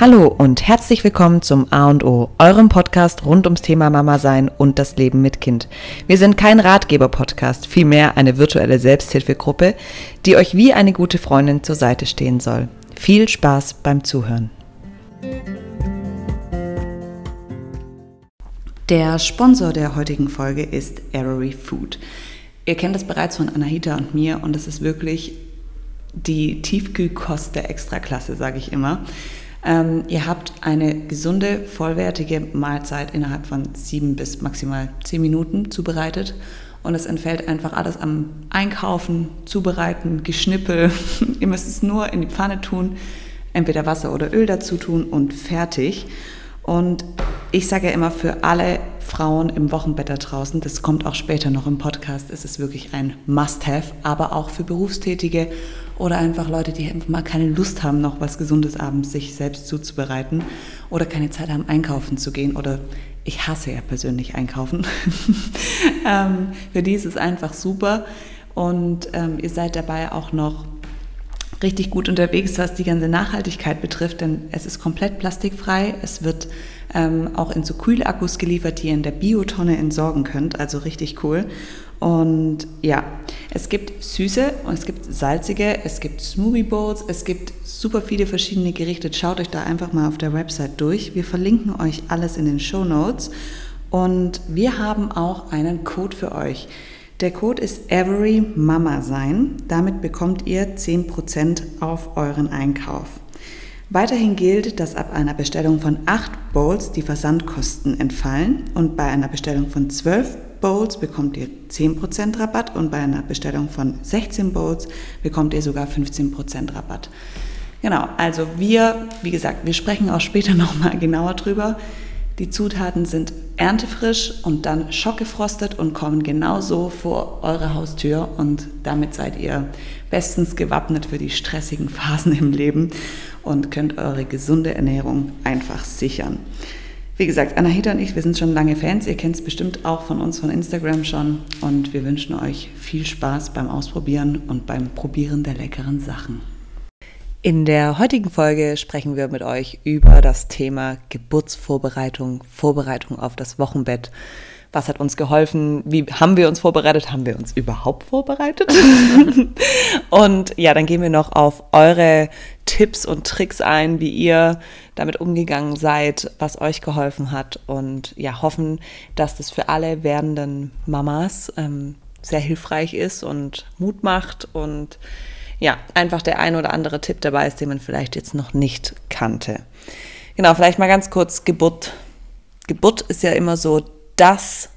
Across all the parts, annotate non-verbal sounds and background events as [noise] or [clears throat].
Hallo und herzlich willkommen zum A und O, eurem Podcast rund ums Thema Mama sein und das Leben mit Kind. Wir sind kein Ratgeber-Podcast, vielmehr eine virtuelle Selbsthilfegruppe, die euch wie eine gute Freundin zur Seite stehen soll. Viel Spaß beim Zuhören. Der Sponsor der heutigen Folge ist Avery Food. Ihr kennt das bereits von Anahita und mir und es ist wirklich die Tiefkühlkost der Extraklasse, sage ich immer. Ähm, ihr habt eine gesunde, vollwertige Mahlzeit innerhalb von sieben bis maximal zehn Minuten zubereitet. Und es entfällt einfach alles am Einkaufen, Zubereiten, Geschnippel. [laughs] ihr müsst es nur in die Pfanne tun, entweder Wasser oder Öl dazu tun und fertig. Und ich sage ja immer für alle Frauen im Wochenbett da draußen, das kommt auch später noch im Podcast, ist es wirklich ein Must-Have, aber auch für Berufstätige oder einfach Leute, die einfach mal keine Lust haben, noch was Gesundes abends sich selbst zuzubereiten oder keine Zeit haben, einkaufen zu gehen oder ich hasse ja persönlich einkaufen. [laughs] ähm, für die ist es einfach super und ähm, ihr seid dabei auch noch richtig gut unterwegs, was die ganze Nachhaltigkeit betrifft, denn es ist komplett plastikfrei. Es wird ähm, auch in so Kühlakkus geliefert, die ihr in der Biotonne entsorgen könnt, also richtig cool. Und ja, es gibt süße und es gibt salzige, es gibt Smoothie Bowls, es gibt super viele verschiedene Gerichte. Schaut euch da einfach mal auf der Website durch. Wir verlinken euch alles in den Show Notes. Und wir haben auch einen Code für euch. Der Code ist Every Mama sein. Damit bekommt ihr 10% auf euren Einkauf. Weiterhin gilt, dass ab einer Bestellung von 8 Bowls die Versandkosten entfallen und bei einer Bestellung von 12 Bowls bekommt ihr 10% Rabatt und bei einer Bestellung von 16 Bowls bekommt ihr sogar 15% Rabatt. Genau, also wir, wie gesagt, wir sprechen auch später [laughs] nochmal genauer drüber. Die Zutaten sind erntefrisch und dann schockgefrostet und kommen genauso vor eure Haustür und damit seid ihr bestens gewappnet für die stressigen [laughs] Phasen im Leben und könnt eure gesunde Ernährung einfach sichern. Wie gesagt, Anahita und ich, wir sind schon lange Fans. Ihr kennt es bestimmt auch von uns von Instagram schon. Und wir wünschen euch viel Spaß beim Ausprobieren und beim Probieren der leckeren Sachen. In der heutigen Folge sprechen wir mit euch über das Thema Geburtsvorbereitung, Vorbereitung auf das Wochenbett. Was hat uns geholfen? Wie haben wir uns vorbereitet? Haben wir uns überhaupt vorbereitet? [laughs] und ja, dann gehen wir noch auf eure Tipps und Tricks ein, wie ihr damit umgegangen seid, was euch geholfen hat und ja, hoffen, dass das für alle werdenden Mamas ähm, sehr hilfreich ist und Mut macht und ja, einfach der ein oder andere Tipp dabei ist, den man vielleicht jetzt noch nicht kannte. Genau, vielleicht mal ganz kurz Geburt. Geburt ist ja immer so das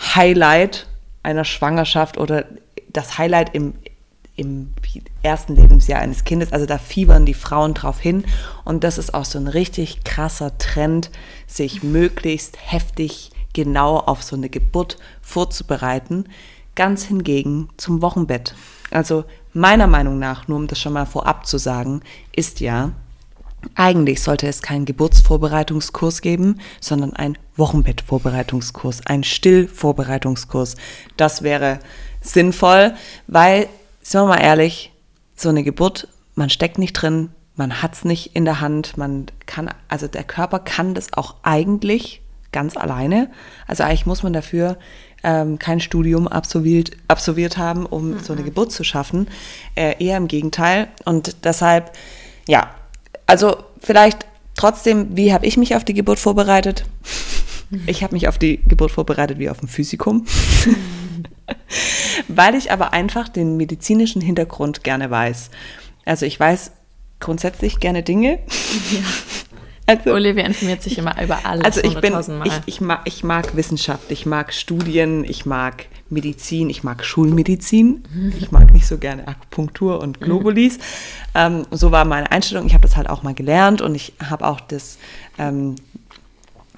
Highlight einer Schwangerschaft oder das Highlight im, im ersten Lebensjahr eines Kindes. Also da fiebern die Frauen drauf hin. Und das ist auch so ein richtig krasser Trend, sich möglichst heftig genau auf so eine Geburt vorzubereiten. Ganz hingegen zum Wochenbett. Also meiner Meinung nach, nur um das schon mal vorab zu sagen, ist ja, eigentlich sollte es keinen Geburtsvorbereitungskurs geben, sondern ein Wochenbettvorbereitungskurs, ein Stillvorbereitungskurs. Das wäre sinnvoll, weil, sind wir mal ehrlich, so eine Geburt, man steckt nicht drin, man hat es nicht in der Hand, man kann, also der Körper kann das auch eigentlich ganz alleine. Also eigentlich muss man dafür ähm, kein Studium absolviert, absolviert haben, um mhm. so eine Geburt zu schaffen. Äh, eher im Gegenteil. Und deshalb, ja, also vielleicht trotzdem, wie habe ich mich auf die Geburt vorbereitet? [laughs] Ich habe mich auf die Geburt vorbereitet wie auf ein Physikum. [laughs] Weil ich aber einfach den medizinischen Hintergrund gerne weiß. Also ich weiß grundsätzlich gerne Dinge. Ja. Also, Olivia informiert sich immer über alles. Also ich bin, ich, ich, mag, ich mag Wissenschaft, ich mag Studien, ich mag Medizin, ich mag Schulmedizin, ich mag nicht so gerne Akupunktur und Globulis. ähm, so war meine Einstellung. Ich habe das halt auch mal gelernt und ich habe auch das ähm,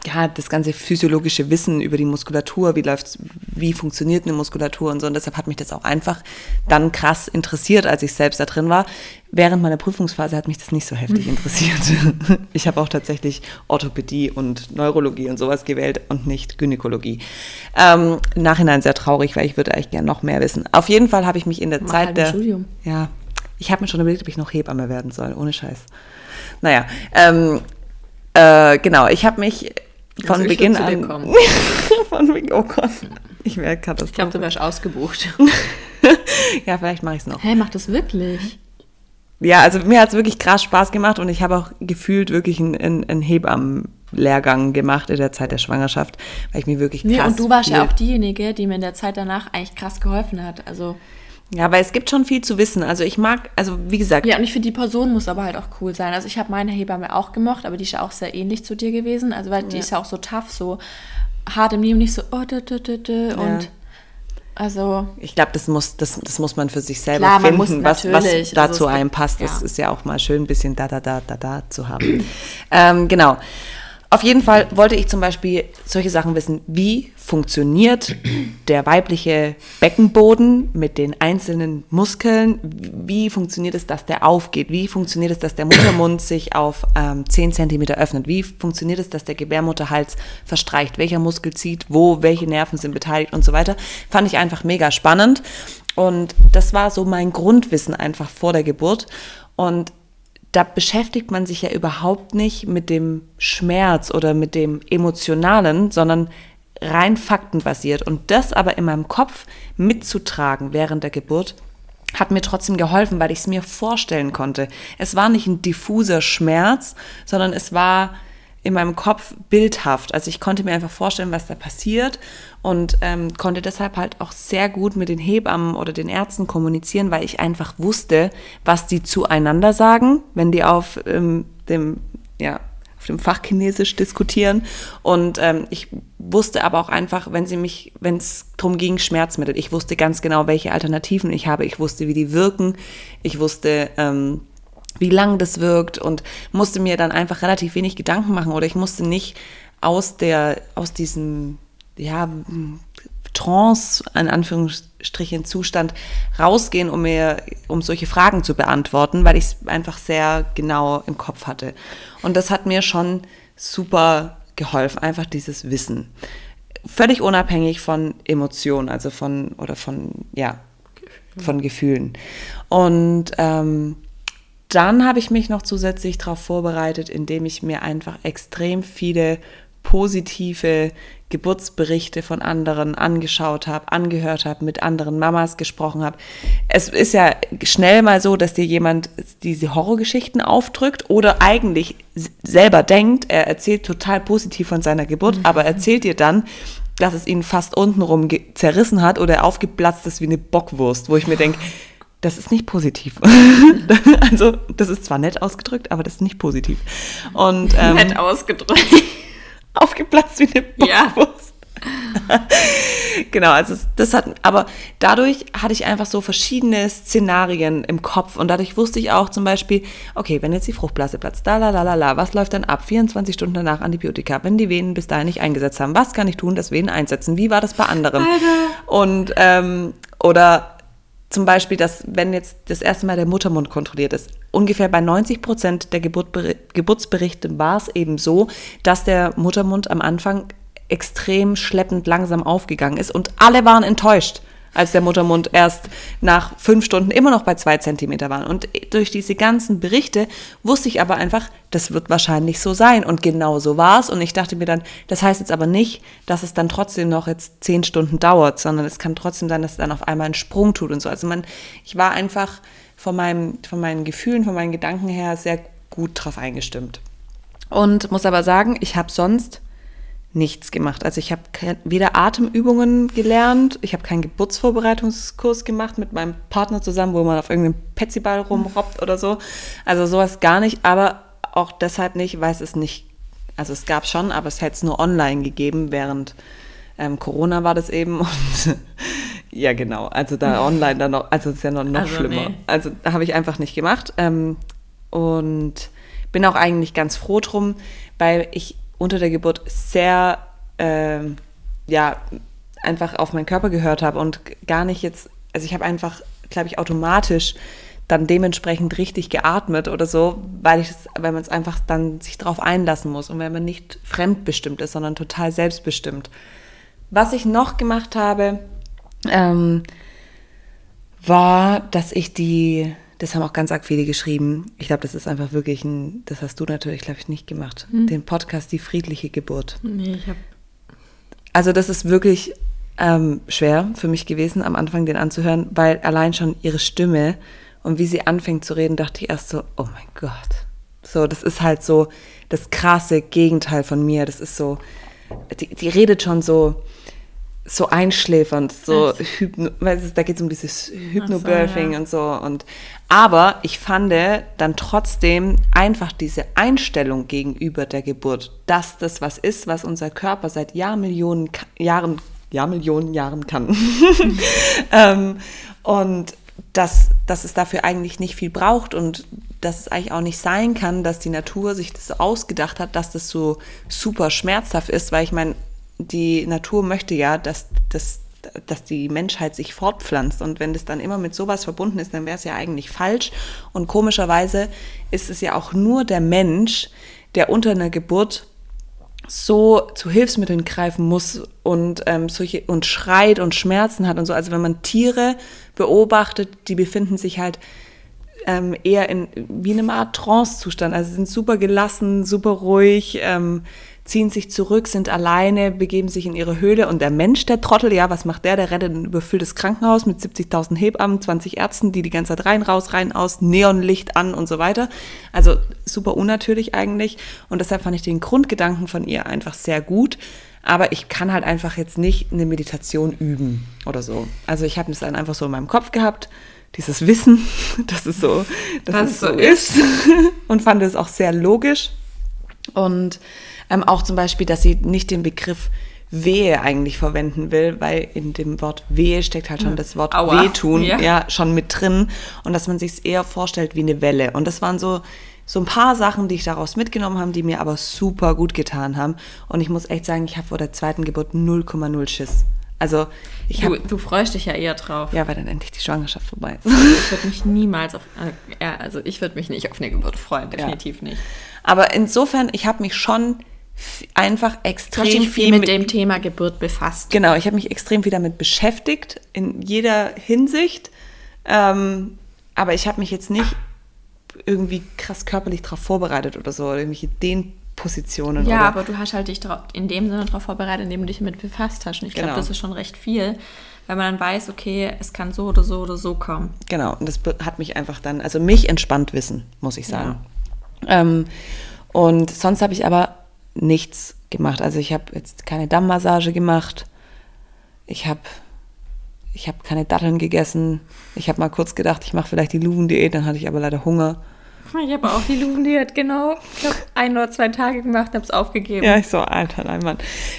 ja, das ganze physiologische Wissen über die Muskulatur, wie läuft's, wie funktioniert eine Muskulatur und so. Und deshalb hat mich das auch einfach dann krass interessiert, als ich selbst da drin war. Während meiner Prüfungsphase hat mich das nicht so heftig interessiert. [laughs] Ich habe auch tatsächlich Orthopädie und Neurologie und sowas gewählt und nicht Gynäkologie. Ähm, Im Nachhinein sehr traurig, weil ich würde eigentlich gerne noch mehr wissen. Auf jeden Fall habe ich mich in der Mach Zeit der. Studium. Ja, ich habe mir schon überlegt, ob ich noch Hebamme werden soll, ohne Scheiß. Naja, ähm, äh, genau, ich habe mich von also Beginn an. [laughs] von Beginn, oh Gott, ich wäre katastrophal. Ich glaube, du wärst ausgebucht. [laughs] ja, vielleicht mache ich es noch. Hä, hey, macht das wirklich? Ja, also mir hat es wirklich krass Spaß gemacht und ich habe auch gefühlt wirklich einen, einen, einen Hebammenlehrgang gemacht in der Zeit der Schwangerschaft, weil ich mir wirklich krass. Nee, und du warst ja auch diejenige, die mir in der Zeit danach eigentlich krass geholfen hat. Also. Ja, weil es gibt schon viel zu wissen. Also ich mag, also wie gesagt. Ja, und ich finde, die Person muss aber halt auch cool sein. Also ich habe meine Hebamme auch gemocht, aber die ist ja auch sehr ähnlich zu dir gewesen. Also weil die ist ja auch so tough, so hart im Leben, nicht so oh, dü, dü, dü, dü, ja. und also ich glaube, das muss, das, das muss man für sich selber klar, finden, was, was also dazu also einem passt. Das ja. ist ja auch mal schön, ein bisschen da, da, da, da, da zu haben. ähm, genau. Auf jeden Fall wollte ich zum Beispiel solche Sachen wissen, wie funktioniert [clears throat] der weibliche Beckenboden mit den einzelnen Muskeln, wie funktioniert es, dass der aufgeht, wie funktioniert es, dass der Muttermund [clears throat] sich auf ähm, 10 cm öffnet, wie funktioniert es, dass der Gebärmutterhals verstreicht, welcher Muskel zieht, wo, welche Nerven sind beteiligt und so weiter. Fand ich einfach mega spannend. Und das war so mein Grundwissen einfach vor der Geburt. Und da beschäftigt man sich ja überhaupt nicht mit dem Schmerz oder mit dem Emotionalen, sondern rein faktenbasiert. Und das aber in meinem Kopf mitzutragen während der Geburt, hat mir trotzdem geholfen, weil ich es mir vorstellen konnte. Es war nicht ein diffuser Schmerz, sondern es war in meinem Kopf bildhaft. Also ich konnte mir einfach vorstellen, was da passiert und ähm, konnte deshalb halt auch sehr gut mit den Hebammen oder den Ärzten kommunizieren, weil ich einfach wusste, was die zueinander sagen, wenn die auf ähm, dem, ja, auf dem Fachchinesisch diskutieren. Und ähm, ich wusste aber auch einfach, wenn sie mich, wenn es darum ging, Schmerzmittel, ich wusste ganz genau, welche Alternativen ich habe. Ich wusste, wie die wirken. Ich wusste, ähm, wie lang das wirkt und musste mir dann einfach relativ wenig Gedanken machen oder ich musste nicht aus der, aus diesem, ja, Trance, in Anführungsstrichen, Zustand rausgehen, um mir, um solche Fragen zu beantworten, weil ich es einfach sehr genau im Kopf hatte. Und das hat mir schon super geholfen, einfach dieses Wissen. Völlig unabhängig von Emotionen, also von, oder von, ja, von Gefühlen. Und ähm, dann habe ich mich noch zusätzlich darauf vorbereitet, indem ich mir einfach extrem viele positive Geburtsberichte von anderen angeschaut habe, angehört habe, mit anderen Mamas gesprochen habe. Es ist ja schnell mal so, dass dir jemand diese Horrorgeschichten aufdrückt oder eigentlich selber denkt, er erzählt total positiv von seiner Geburt, mhm. aber erzählt dir dann, dass es ihn fast untenrum zerrissen hat oder aufgeplatzt ist wie eine Bockwurst, wo ich mir denke, das ist nicht positiv. [laughs] also, das ist zwar nett ausgedrückt, aber das ist nicht positiv. Und, ähm, nett ausgedrückt. [laughs] aufgeplatzt wie eine Bockwurst. Ja. [laughs] genau, also das hat, aber dadurch hatte ich einfach so verschiedene Szenarien im Kopf und dadurch wusste ich auch zum Beispiel, okay, wenn jetzt die Fruchtblase platzt, da la la la la, was läuft dann ab? 24 Stunden danach Antibiotika, wenn die Venen bis dahin nicht eingesetzt haben, was kann ich tun, dass Venen einsetzen? Wie war das bei anderen? Alter. Und ähm, oder zum Beispiel, dass wenn jetzt das erste Mal der Muttermund kontrolliert ist, ungefähr bei 90 Prozent der Geburtsberichte war es eben so, dass der Muttermund am Anfang extrem schleppend langsam aufgegangen ist und alle waren enttäuscht als der Muttermund erst nach fünf Stunden immer noch bei zwei Zentimeter war. Und durch diese ganzen Berichte wusste ich aber einfach, das wird wahrscheinlich so sein. Und genau so war es. Und ich dachte mir dann, das heißt jetzt aber nicht, dass es dann trotzdem noch jetzt zehn Stunden dauert, sondern es kann trotzdem sein, dass es dann auf einmal einen Sprung tut und so. Also man, ich war einfach von, meinem, von meinen Gefühlen, von meinen Gedanken her sehr gut drauf eingestimmt. Und muss aber sagen, ich habe sonst nichts gemacht. Also ich habe weder Atemübungen gelernt, ich habe keinen Geburtsvorbereitungskurs gemacht mit meinem Partner zusammen, wo man auf irgendeinem Petsyball rumrobbt oder so. Also sowas gar nicht, aber auch deshalb nicht, weil es nicht, also es gab schon, aber es hätte es nur online gegeben, während ähm, Corona war das eben [laughs] und ja genau, also da [laughs] online dann noch, also es ist ja noch, noch also schlimmer. Nee. Also da habe ich einfach nicht gemacht ähm, und bin auch eigentlich ganz froh drum, weil ich unter der Geburt sehr, äh, ja, einfach auf meinen Körper gehört habe und gar nicht jetzt, also ich habe einfach, glaube ich, automatisch dann dementsprechend richtig geatmet oder so, weil ich es, weil man es einfach dann sich darauf einlassen muss und wenn man nicht fremdbestimmt ist, sondern total selbstbestimmt. Was ich noch gemacht habe, ähm, war, dass ich die das haben auch ganz arg viele geschrieben. Ich glaube, das ist einfach wirklich ein, das hast du natürlich, glaube ich, nicht gemacht. Hm. Den Podcast Die friedliche Geburt. Nee, ich habe. Also, das ist wirklich ähm, schwer für mich gewesen, am Anfang den anzuhören, weil allein schon ihre Stimme und wie sie anfängt zu reden, dachte ich erst so, oh mein Gott. So, das ist halt so das krasse Gegenteil von mir. Das ist so, die, die redet schon so, so einschläfernd, so Hypno, da geht es um dieses Hypnobirthing so, ja. und so. Und, aber ich fand dann trotzdem einfach diese Einstellung gegenüber der Geburt, dass das was ist, was unser Körper seit Jahrmillionen Jahren, Jahrmillionen Jahren kann. [laughs] ähm, und dass, dass es dafür eigentlich nicht viel braucht und dass es eigentlich auch nicht sein kann, dass die Natur sich das ausgedacht hat, dass das so super schmerzhaft ist, weil ich meine, die Natur möchte ja, dass, dass, dass die Menschheit sich fortpflanzt. Und wenn das dann immer mit sowas verbunden ist, dann wäre es ja eigentlich falsch. Und komischerweise ist es ja auch nur der Mensch, der unter einer Geburt so zu Hilfsmitteln greifen muss und ähm, solche und schreit und Schmerzen hat und so. Also wenn man Tiere beobachtet, die befinden sich halt ähm, eher in wie in einer Art Trance-Zustand. Also sind super gelassen, super ruhig, ähm, ziehen sich zurück, sind alleine, begeben sich in ihre Höhle und der Mensch, der Trottel, ja, was macht der? Der rettet ein überfülltes Krankenhaus mit 70.000 Hebammen, 20 Ärzten, die die ganze Zeit rein, raus, rein, aus, Neonlicht an und so weiter. Also super unnatürlich eigentlich und deshalb fand ich den Grundgedanken von ihr einfach sehr gut. Aber ich kann halt einfach jetzt nicht eine Meditation üben oder so. Also ich habe es dann einfach so in meinem Kopf gehabt, dieses Wissen, [laughs] dass es so, dass Was es so ist [laughs] und fand es auch sehr logisch. Und ähm, auch zum Beispiel, dass sie nicht den Begriff Wehe eigentlich verwenden will, weil in dem Wort Wehe steckt halt schon hm. das Wort Aua. Wehtun ja. ja schon mit drin und dass man sich es eher vorstellt wie eine Welle. Und das waren so so ein paar Sachen, die ich daraus mitgenommen habe, die mir aber super gut getan haben. Und ich muss echt sagen, ich habe vor der zweiten Geburt 0,0 Schiss. Also ich. Du, du, freust dich ja eher drauf. Ja, weil dann endlich die Schwangerschaft vorbei ist. Ich würde mich niemals auf. Äh, also ich würde mich nicht auf eine Geburt freuen, definitiv ja. nicht. Aber insofern, ich habe mich schon einfach extrem viel, mit, mit, dem Thema Geburt befasst. Genau, ich habe mich extrem viel damit beschäftigt, in jeder Hinsicht. Ähm, aber ich habe mich jetzt nicht irgendwie krass körperlich darauf vorbereitet oder so, oder irgendwelche Dehnpositionen. Ja, oder aber du hast halt dich in dem Sinne darauf vorbereitet, indem du dich damit befasst hast. Und ich glaube, genau. das ist schon recht viel, weil man dann weiß, okay, es kann so oder so oder so kommen. Genau, und das hat mich einfach dann, also mich entspannt wissen, muss ich sagen. Ja. Ähm, und sonst habe ich aber nichts gemacht. Also ich habe jetzt keine Dammmassage gemacht. Ich habe ich habe keine Datteln gegessen. Ich habe mal kurz gedacht, ich mache vielleicht die Luven-Diät, dann hatte ich aber leider Hunger. Ich habe auch die Luven-Diät, genau. Ich habe ein oder zwei Tage gemacht, habe es aufgegeben. Ja, ich so, Alter, nein, Mann.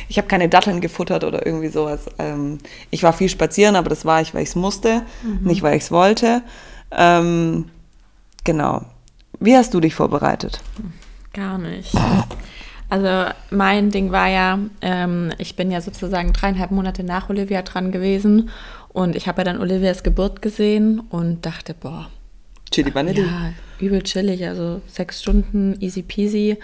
Ich habe keine Datteln gefuttert oder irgendwie sowas. Ähm, ich war viel spazieren, aber das war ich, weil ich es musste, mhm. nicht weil ich es wollte. Ähm, genau. Wie hast du dich vorbereitet? Gar nicht. Also mein Ding war ja, ähm, ich bin ja sozusagen dreieinhalb Monate nach Olivia dran gewesen und ich habe ja dann Olivias Geburt gesehen und dachte, boah. Chili Vanille? Ja, übel chillig, also sechs Stunden, easy peasy.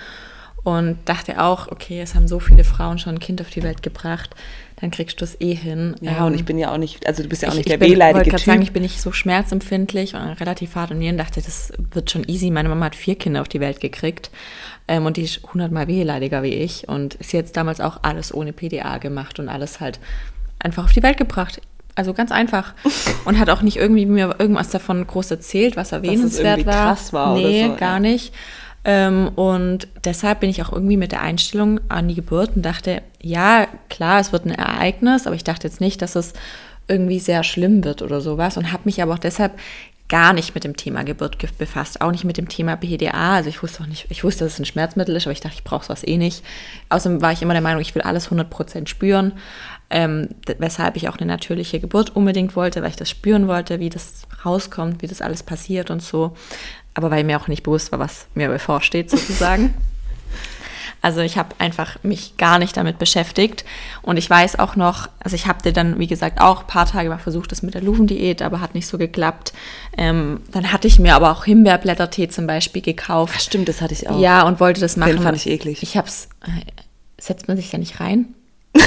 Und dachte auch, okay, es haben so viele Frauen schon ein Kind auf die Welt gebracht, dann kriegst du es eh hin. Ja, ähm, und ich bin ja auch nicht, also du bist ja auch nicht ich, der wehleidige Typ. Ich wollte sagen, ich bin nicht so schmerzempfindlich und relativ hart und Nieren dachte, das wird schon easy. Meine Mama hat vier Kinder auf die Welt gekriegt ähm, und die ist hundertmal wehleidiger wie ich und sie hat damals auch alles ohne PDA gemacht und alles halt einfach auf die Welt gebracht. Also ganz einfach. [laughs] Und hat auch nicht irgendwie mir irgendwas davon groß erzählt, was erwähnenswert war. Krass war. Nee, so, gar ja. nicht. Ähm, und deshalb bin ich auch irgendwie mit der Einstellung an die Geburt und dachte, ja, klar, es wird ein Ereignis, aber ich dachte jetzt nicht, dass es irgendwie sehr schlimm wird oder sowas und habe mich aber auch deshalb gar nicht mit dem Thema Geburt befasst, auch nicht mit dem Thema PDA. Also ich wusste auch nicht, ich wusste, dass es ein Schmerzmittel ist, aber ich dachte, ich brauche sowas eh nicht. Außerdem war ich immer der Meinung, ich will alles 100% spüren, ähm, weshalb ich auch eine natürliche Geburt unbedingt wollte, weil ich das spüren wollte, wie das rauskommt, wie das alles passiert und so aber weil mir auch nicht bewusst war, was mir bevorsteht sozusagen. Also ich habe einfach mich gar nicht damit beschäftigt und ich weiß auch noch, also ich habe dann, wie gesagt, auch ein paar Tage mal versucht, das mit der Luvendiät, aber hat nicht so geklappt. Ähm, dann hatte ich mir aber auch Himbeerblättertee zum Beispiel gekauft. Stimmt, das hatte ich auch. Ja, und wollte das machen. Den fand ich eklig. Ich hab's, äh, setzt man sich da nicht rein? [laughs]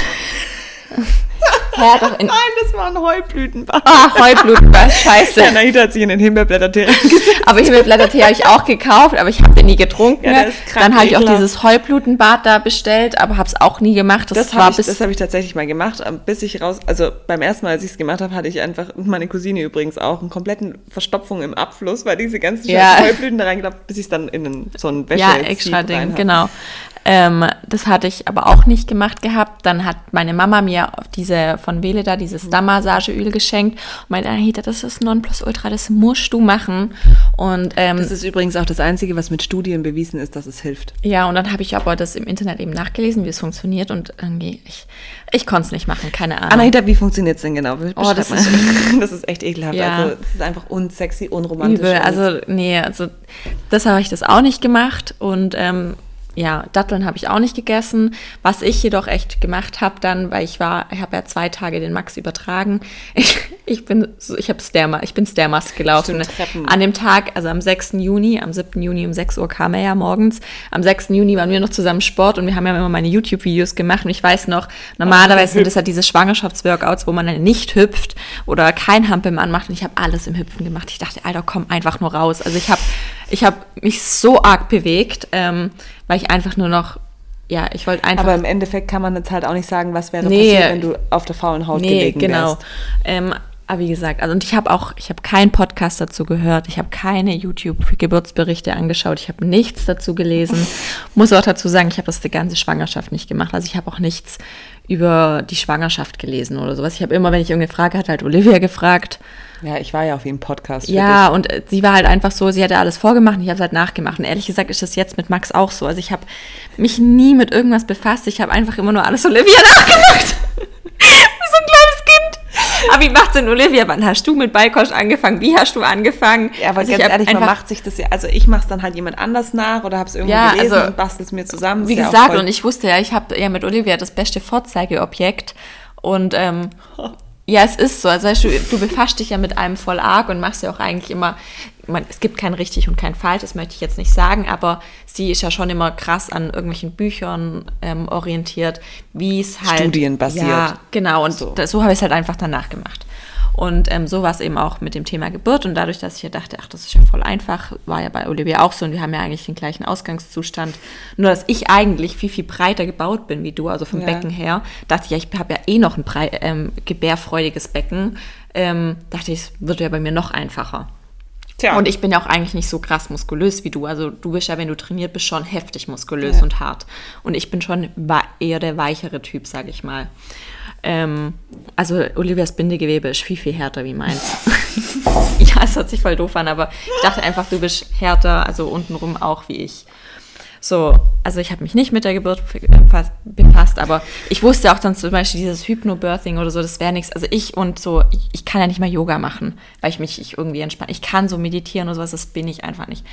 Hä, doch [laughs] in, Nein, das war ein Heublütenbad. ah, Heublütenbad, [laughs] scheiße. Ja, Anahita hat sich in den Himbeerblättertee reingesetzt. [laughs] Aber Himmelblättertee habe ich auch gekauft, aber ich habe den nie getrunken. Ja, ist krank Dann habe ich auch dieses Heublutenbad da bestellt, aber habe es auch nie gemacht. Das, Das war habe ich, bis das hab ich tatsächlich mal gemacht, bis ich raus, also beim ersten Mal, als ich es gemacht habe, hatte ich einfach, und meine Cousine übrigens auch, einen kompletten Verstopfung im Abfluss, weil diese ganzen Ja. Heublüten da reingelaufen, bis ich es dann in so ein Wäsche ja extra Ding, genau. Ähm, das hatte ich aber auch nicht gemacht gehabt. Dann hat meine Mama mir diese von Veleda dieses Dammmassageöl geschenkt und meinte, Anita, das ist Nonplusultra, das musst du machen. Und ähm, Das ist übrigens auch das Einzige, was mit Studien bewiesen ist, dass es hilft. ja, und dann habe ich aber das im Internet eben nachgelesen, wie es funktioniert und irgendwie, ich, ich konnte es nicht machen, keine Ahnung. Anahita, wie funktioniert es denn genau? Beschreib Oh, das ist- [laughs] das ist echt ekelhaft. Ja. Also, es ist einfach unsexy, unromantisch. Übel, also nee, also das habe ich das auch nicht gemacht und ähm, ja, Datteln habe ich auch nicht gegessen. Was ich jedoch echt gemacht habe dann, weil ich war, ich habe ja zwei Tage den Max übertragen. [laughs] Ich, ich bin, ich habe Stairma, ich bin Stairmast gelaufen. Stimmt, Treppen. An dem Tag, also am 6. Juni, am 7. Juni um 6 Uhr kam er ja morgens. Am 6. Juni waren wir noch zusammen Sport und wir haben ja immer meine YouTube-Videos gemacht und ich weiß noch, normalerweise sind das ja diese Schwangerschaftsworkouts, wo man dann nicht hüpft oder kein Hampelmann macht und ich habe alles im Hüpfen gemacht. Ich dachte, Alter, komm einfach nur raus. Also ich habe ich hab mich so arg bewegt, ähm, weil ich einfach nur noch, ja, ich wollte einfach Aber im Endeffekt kann man jetzt halt auch nicht sagen, was wäre Nee. passiert, wenn du auf der faulen Haut nee, gelegen genau. wärst. Ähm, aber wie gesagt, also und ich habe auch, ich habe keinen Podcast dazu gehört, ich habe keine YouTube-Geburtsberichte angeschaut, ich habe nichts dazu gelesen. [laughs] Muss auch dazu sagen, ich habe das die ganze Schwangerschaft nicht gemacht. Also ich habe auch nichts über die Schwangerschaft gelesen oder sowas. Ich habe immer, wenn ich irgendeine Frage hatte, halt Olivia gefragt. Ja, ich war ja auf jeden Podcast. Ja, und äh, sie war halt einfach so, sie hatte alles vorgemacht und ich habe es halt nachgemacht. Und ehrlich gesagt ist das jetzt mit Max auch so. Also ich habe mich nie mit irgendwas befasst. Ich habe einfach immer nur alles Olivia [laughs] nachgemacht. [laughs] so ein [laughs] Aber wie macht's denn Olivia? Wann hast du mit Beikosch angefangen? Wie hast du angefangen? Ja, aber Also ich ganz ehrlich, man macht sich das ja, also ich mache es dann halt jemand anders nach oder habe es irgendwo Ja, gelesen also, und bastel es mir zusammen. Wie ja gesagt, und ich wusste ja, ich habe ja mit Olivia das beste Vorzeigeobjekt. Und ähm, [laughs] ja, es ist so. Also weißt du, du befasst dich ja mit einem voll arg und machst ja auch eigentlich immer, man, es gibt kein richtig und kein falsch, das möchte ich jetzt nicht sagen, aber sie ist ja schon immer krass an irgendwelchen Büchern ähm, orientiert, wie es halt. Studienbasiert. Ja, genau. Und So. so, so habe ich es halt einfach danach gemacht. Und ähm, so war es eben auch mit dem Thema Geburt. Und dadurch, dass ich ja dachte, ach, das ist ja voll einfach, war ja bei Olivia auch so. Und wir haben ja eigentlich den gleichen Ausgangszustand. Nur, dass ich eigentlich viel, viel breiter gebaut bin wie du, also vom Ja. Becken her. Dachte ich, ja, ich habe ja eh noch ein brei ähm, gebärfreudiges Becken. Ähm, dachte ich, es wird ja bei mir noch einfacher. Tja. Und ich bin ja auch eigentlich nicht so krass muskulös wie du. Also du bist ja, wenn du trainiert bist, schon heftig muskulös Ja. und hart. Und ich bin schon eher der weichere Typ, sage ich mal. Ähm, also Olivias Bindegewebe ist viel, viel härter wie meins. [laughs] [laughs] ja, es hört sich voll doof an, aber ich dachte einfach, du bist härter, also untenrum auch wie ich. So, also ich habe mich nicht mit der Geburt befasst- aber ich wusste auch dann zum Beispiel dieses Hypnobirthing oder so, das wäre nichts. Also ich und so, ich, ich kann ja nicht mal Yoga machen, weil ich mich ich irgendwie entspanne. Ich kann so meditieren oder sowas, das bin ich einfach nicht.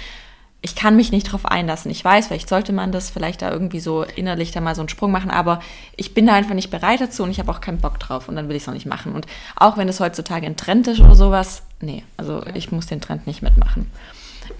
Ich kann mich nicht drauf einlassen. Ich weiß, vielleicht sollte man das vielleicht da irgendwie so innerlich da mal so einen Sprung machen, aber ich bin da einfach nicht bereit dazu und ich habe auch keinen Bock drauf und dann will ich es auch nicht machen. Und auch wenn es heutzutage ein Trend ist oder sowas, nee, also ich muss den Trend nicht mitmachen.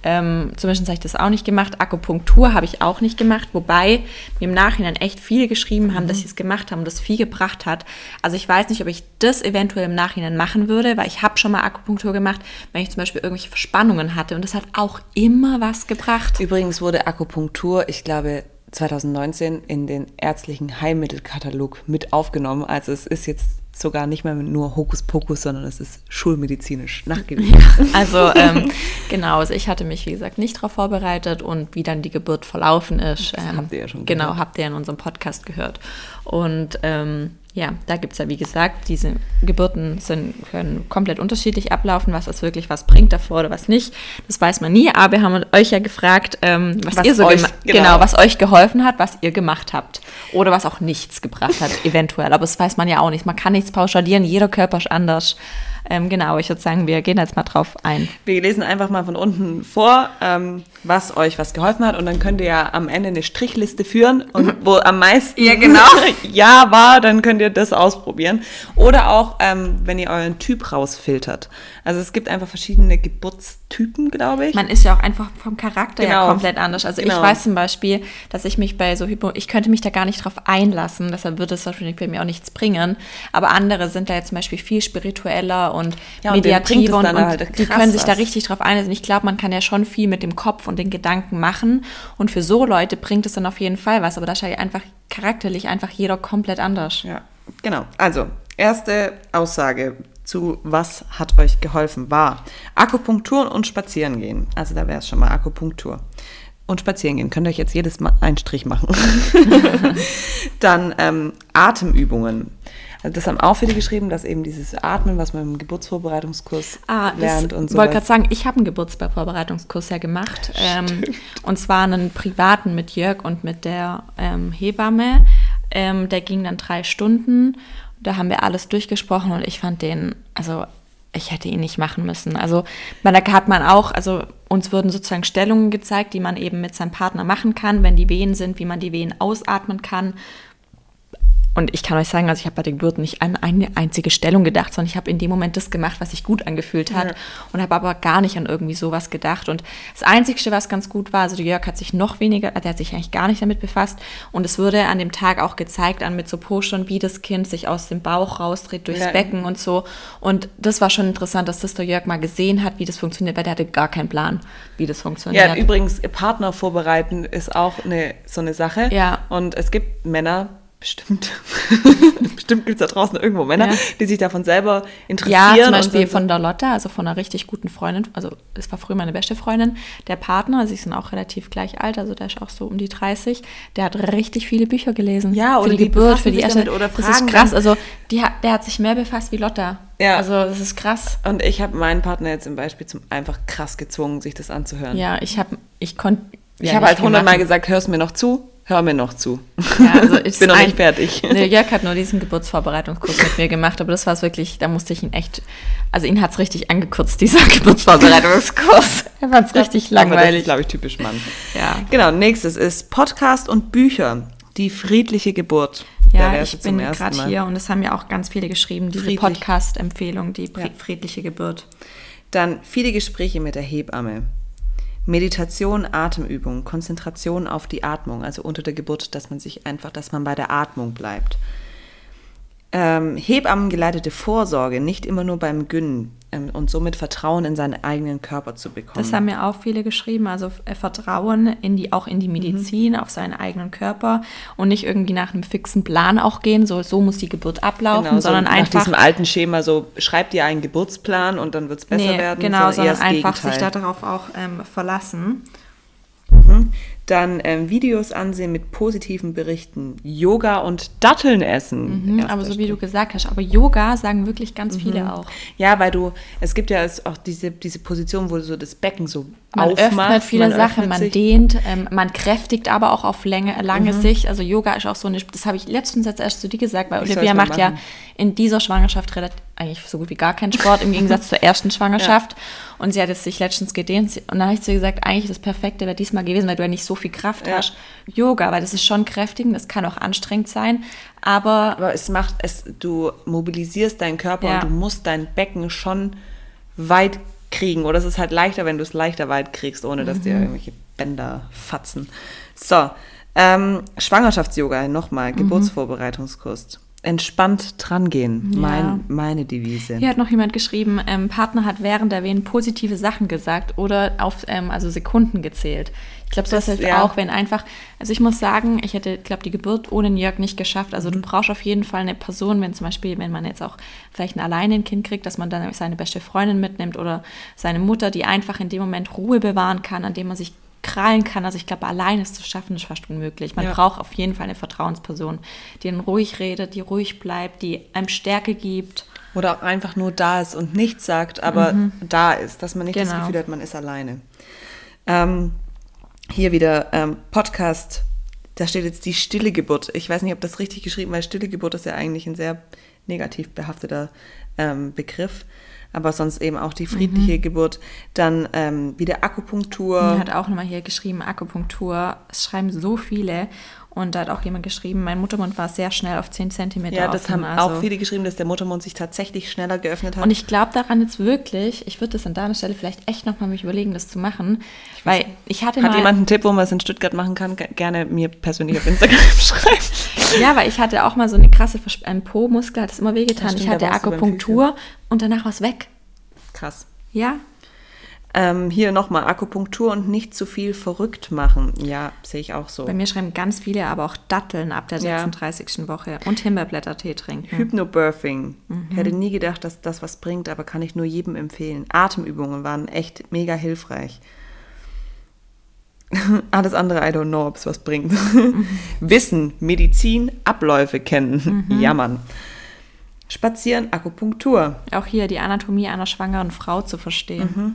Ähm, zumindest habe ich das auch nicht gemacht. Akupunktur habe ich auch nicht gemacht, wobei mir im Nachhinein echt viele geschrieben haben, dass sie es gemacht haben und das viel gebracht hat. Also ich weiß nicht, ob ich das eventuell im Nachhinein machen würde, weil ich habe schon mal Akupunktur gemacht, wenn ich zum Beispiel irgendwelche Verspannungen hatte und das hat auch immer was gebracht. Übrigens wurde Akupunktur, ich glaube, 2019 in den ärztlichen Heilmittelkatalog mit aufgenommen. Also es ist jetzt sogar nicht mehr nur Hokuspokus, sondern es ist schulmedizinisch nachgewiesen. [laughs] Also ähm, genau, also ich hatte mich, wie gesagt, nicht darauf vorbereitet und wie dann die Geburt verlaufen ist. Ähm, habt ihr ja schon Genau, gehört. habt ihr in unserem Podcast gehört. Und ähm, ja, da gibt es ja, wie gesagt, diese Geburten sind, können komplett unterschiedlich ablaufen, was das wirklich was bringt davor oder was nicht. Das weiß man nie, aber wir haben euch ja gefragt, ähm, was, Was ihr so euch- gemacht genau. genau, was euch geholfen hat, was ihr gemacht habt. Oder was auch nichts gebracht hat, [laughs] eventuell. Aber das weiß man ja auch nicht. Man kann nichts pauschalieren, jeder Körper ist anders. Ähm, genau, ich würde sagen, wir gehen jetzt mal drauf ein. Wir lesen einfach mal von unten vor, ähm, was euch was geholfen hat und dann könnt ihr ja am Ende eine Strichliste führen und wo am meisten Ja, genau. [laughs] ja war, dann könnt ihr das ausprobieren. Oder auch, ähm, wenn ihr euren Typ rausfiltert. Also es gibt einfach verschiedene Geburtstypen, glaube ich. Man ist ja auch einfach vom Charakter ja Genau. komplett anders. Also Genau. ich weiß zum Beispiel, dass ich mich bei so Hypo, ich könnte mich da gar nicht drauf einlassen, deshalb würde es wahrscheinlich bei mir auch nichts bringen. Aber andere sind da jetzt zum Beispiel viel spiritueller und Ja, und mediativer und, dann und halt die können sich da was. richtig drauf einlassen. Ich glaube, man kann ja schon viel mit dem Kopf und den Gedanken machen und für so Leute bringt es dann auf jeden Fall was. Aber da ist ja einfach charakterlich einfach jeder komplett anders. Ja, genau. Also, erste Aussage zu was hat euch geholfen war Akupunktur und Spazieren gehen. Also da wäre es schon mal Akupunktur. Und spazieren gehen. Könnt ihr euch jetzt jedes Mal einen Strich machen. [laughs] Dann ähm, Atemübungen. Das haben auch viele geschrieben, dass eben dieses Atmen, was man im Geburtsvorbereitungskurs Ah, lernt und so. wollte gerade sagen, ich habe einen Geburtsvorbereitungskurs ja gemacht. Ähm, und zwar einen privaten mit Jörg und mit der ähm, Hebamme. Ähm, der ging dann drei Stunden. Da haben wir alles durchgesprochen und ich fand den, also ich hätte ihn nicht machen müssen. Also der hat man auch, also uns wurden sozusagen Stellungen gezeigt, die man eben mit seinem Partner machen kann, wenn die Wehen sind, wie man die Wehen ausatmen kann. Und ich kann euch sagen, also ich habe bei der Geburt nicht an eine einzige Stellung gedacht, sondern ich habe in dem Moment das gemacht, was sich gut angefühlt hat Ja. und habe aber gar nicht an irgendwie sowas gedacht. Und das Einzige, was ganz gut war, also Jörg hat sich noch weniger, der hat sich eigentlich gar nicht damit befasst. Und es wurde an dem Tag auch gezeigt, an mit so Postern, wie das Kind sich aus dem Bauch rausdreht, durchs Ja. Becken und so. Und das war schon interessant, dass das der Jörg mal gesehen hat, wie das funktioniert, weil der hatte gar keinen Plan, wie das funktioniert. Ja, übrigens, Partner vorbereiten ist auch eine, so eine Sache. Ja. Und es gibt Männer, bestimmt, [laughs] bestimmt gibt es da draußen irgendwo Männer, Ja. die sich davon selber interessieren. Ja, zum Beispiel von der Lotta, also von einer richtig guten Freundin, also es war früher meine beste Freundin, der Partner, also sie sind auch relativ gleich alt, also der ist auch so um die 30, der hat richtig viele Bücher gelesen. Ja, für oder die, die Geburt, für die erste. oder das ist fragen krass, also die der hat sich mehr befasst wie Lotta. Ja. Also das ist krass. Und ich habe meinen Partner jetzt zum Beispiel zum einfach krass gezwungen, sich das anzuhören. Ja, ich habe, ich konnte. ich habe halt hundertmal gesagt, hörst mir noch zu, hör mir noch zu. Ja, also [laughs] ich bin noch nicht fertig. Der Jörg hat nur diesen Geburtsvorbereitungskurs mit mir gemacht, aber das war es wirklich, da musste ich ihn echt, also ihn hat es richtig angekürzt, dieser [laughs] Geburtsvorbereitungskurs. Er fand es richtig langweilig. glaube ich, typisch Mann. Ja. Genau, nächstes ist Podcast und Bücher. Die friedliche Geburt. Ja, ich bin gerade hier und es haben ja auch ganz viele geschrieben, diese. Podcast-Empfehlung, die Ja. friedliche Geburt. Dann viele Gespräche mit der Hebamme. Meditation, Atemübung, Konzentration auf die Atmung, also unter der Geburt, dass man sich einfach, dass man bei der Atmung bleibt. Ähm, Hebammengeleitete Vorsorge, nicht immer nur beim Gyn ähm, und somit Vertrauen in seinen eigenen Körper zu bekommen. Das haben ja auch viele geschrieben, also äh, Vertrauen in die, auch in die Medizin, auf seinen eigenen Körper und nicht irgendwie nach einem fixen Plan auch gehen, so, so muss die Geburt ablaufen, Genau, so sondern nach einfach diesem alten Schema, so schreib dir einen Geburtsplan und dann wird es besser nee, werden. genau, sondern das einfach sich Gegenteil. darauf auch ähm, verlassen. Dann ähm, Videos ansehen mit positiven Berichten, Yoga und Datteln essen. Mhm, aber so wie Schritt. du gesagt hast, aber Yoga sagen wirklich ganz viele auch. Ja, weil du, es gibt ja auch diese, diese Position, wo du so das Becken so Man aufmachst. öffnet viele man Sachen, öffnet man dehnt, ähm, man kräftigt aber auch auf Länge, lange Sicht. Also Yoga ist auch so eine, das habe ich letztens jetzt erst zu dir gesagt, weil Ich Olivia macht ja machen. in dieser Schwangerschaft relativ, eigentlich so gut wie gar keinen Sport im Gegensatz zur ersten [laughs] Schwangerschaft. Und sie hat jetzt sich letztens gedehnt und dann habe ich zu ihr gesagt, eigentlich das Perfekte wäre diesmal gewesen, weil du ja nicht so viel Kraft Ja. hast. Yoga, weil das ist schon kräftigend, das kann auch anstrengend sein, aber Aber es macht es, du mobilisierst deinen Körper Ja. und du musst dein Becken schon weit kriegen. Oder es ist halt leichter, wenn du es leichter weit kriegst, ohne dass Mhm. dir irgendwelche Bänder fatzen. So, ähm, Schwangerschafts-Yoga nochmal, Mhm. Geburtsvorbereitungskurs. Entspannt drangehen, Ja. mein, meine Devise. Hier hat noch jemand geschrieben, ähm, Partner hat während der Wehen positive Sachen gesagt oder auf ähm, also Sekunden gezählt. Ich glaube, sowas Das- hilft ja. auch, wenn einfach, also ich muss sagen, ich hätte, glaube die Geburt ohne Jörg nicht geschafft. Also Mhm. du brauchst auf jeden Fall eine Person, wenn zum Beispiel, wenn man jetzt auch vielleicht ein alleine ein Kind kriegt, dass man dann seine beste Freundin mitnimmt oder seine Mutter, die einfach in dem Moment Ruhe bewahren kann, an dem man sich krallen kann. Also ich glaube, alleine es zu schaffen, ist fast unmöglich. Man Ja. braucht auf jeden Fall eine Vertrauensperson, die dann ruhig redet, die ruhig bleibt, die einem Stärke gibt. Oder auch einfach nur da ist und nichts sagt, aber da ist, dass man nicht das Genau. Gefühl hat, man ist alleine. Ähm, hier wieder ähm, Podcast, da steht jetzt die stille Geburt. Ich weiß nicht, ob das richtig geschrieben ist, weil stille Geburt ist ja eigentlich ein sehr negativ behafteter ähm, Begriff. Aber sonst eben auch die friedliche mhm. Geburt. Dann ähm, wieder Akupunktur. Mir hat auch nochmal hier geschrieben, Akupunktur. Es schreiben so viele. Und da hat auch jemand geschrieben, mein Muttermund war sehr schnell auf 10 cm. Ja, das haben also. auch viele geschrieben, dass der Muttermund sich tatsächlich schneller geöffnet hat. Und ich glaube daran jetzt wirklich, ich würde das an deiner Stelle vielleicht echt nochmal mich überlegen, das zu machen. Ich weil ich hatte Hat mal, jemand einen Tipp, wo man es in Stuttgart machen kann? Gerne mir persönlich auf Instagram [laughs] schreiben. Ja, weil ich hatte auch mal so eine krasse Vers ein Po-Muskel, hat es immer wehgetan. ich hatte Akupunktur und danach war es weg. Krass. Ja, ähm, hier nochmal Akupunktur und nicht zu viel verrückt machen. Ja, sehe ich auch so. Bei mir schreiben ganz viele aber auch Datteln ab der 36. Ja. Woche und Himbeerblättertee trinken. Hypnobirthing. Mhm. Hätte nie gedacht, dass das was bringt, aber kann ich nur jedem empfehlen. Atemübungen waren echt mega hilfreich. [laughs] Alles andere, I don't know, ob es was bringt. Mhm. [laughs] Wissen, Medizin, Abläufe kennen. Mhm. Jammern. Spazieren, Akupunktur. Auch hier die Anatomie einer schwangeren Frau zu verstehen. Mhm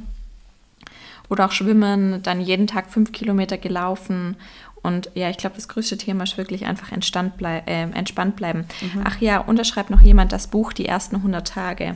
oder auch schwimmen, dann jeden Tag fünf Kilometer gelaufen. Und ja, ich glaube, das größte Thema ist wirklich einfach blei äh, entspannt bleiben. Mhm. Ach ja, unterschreibt noch jemand das Buch Die ersten 100 Tage.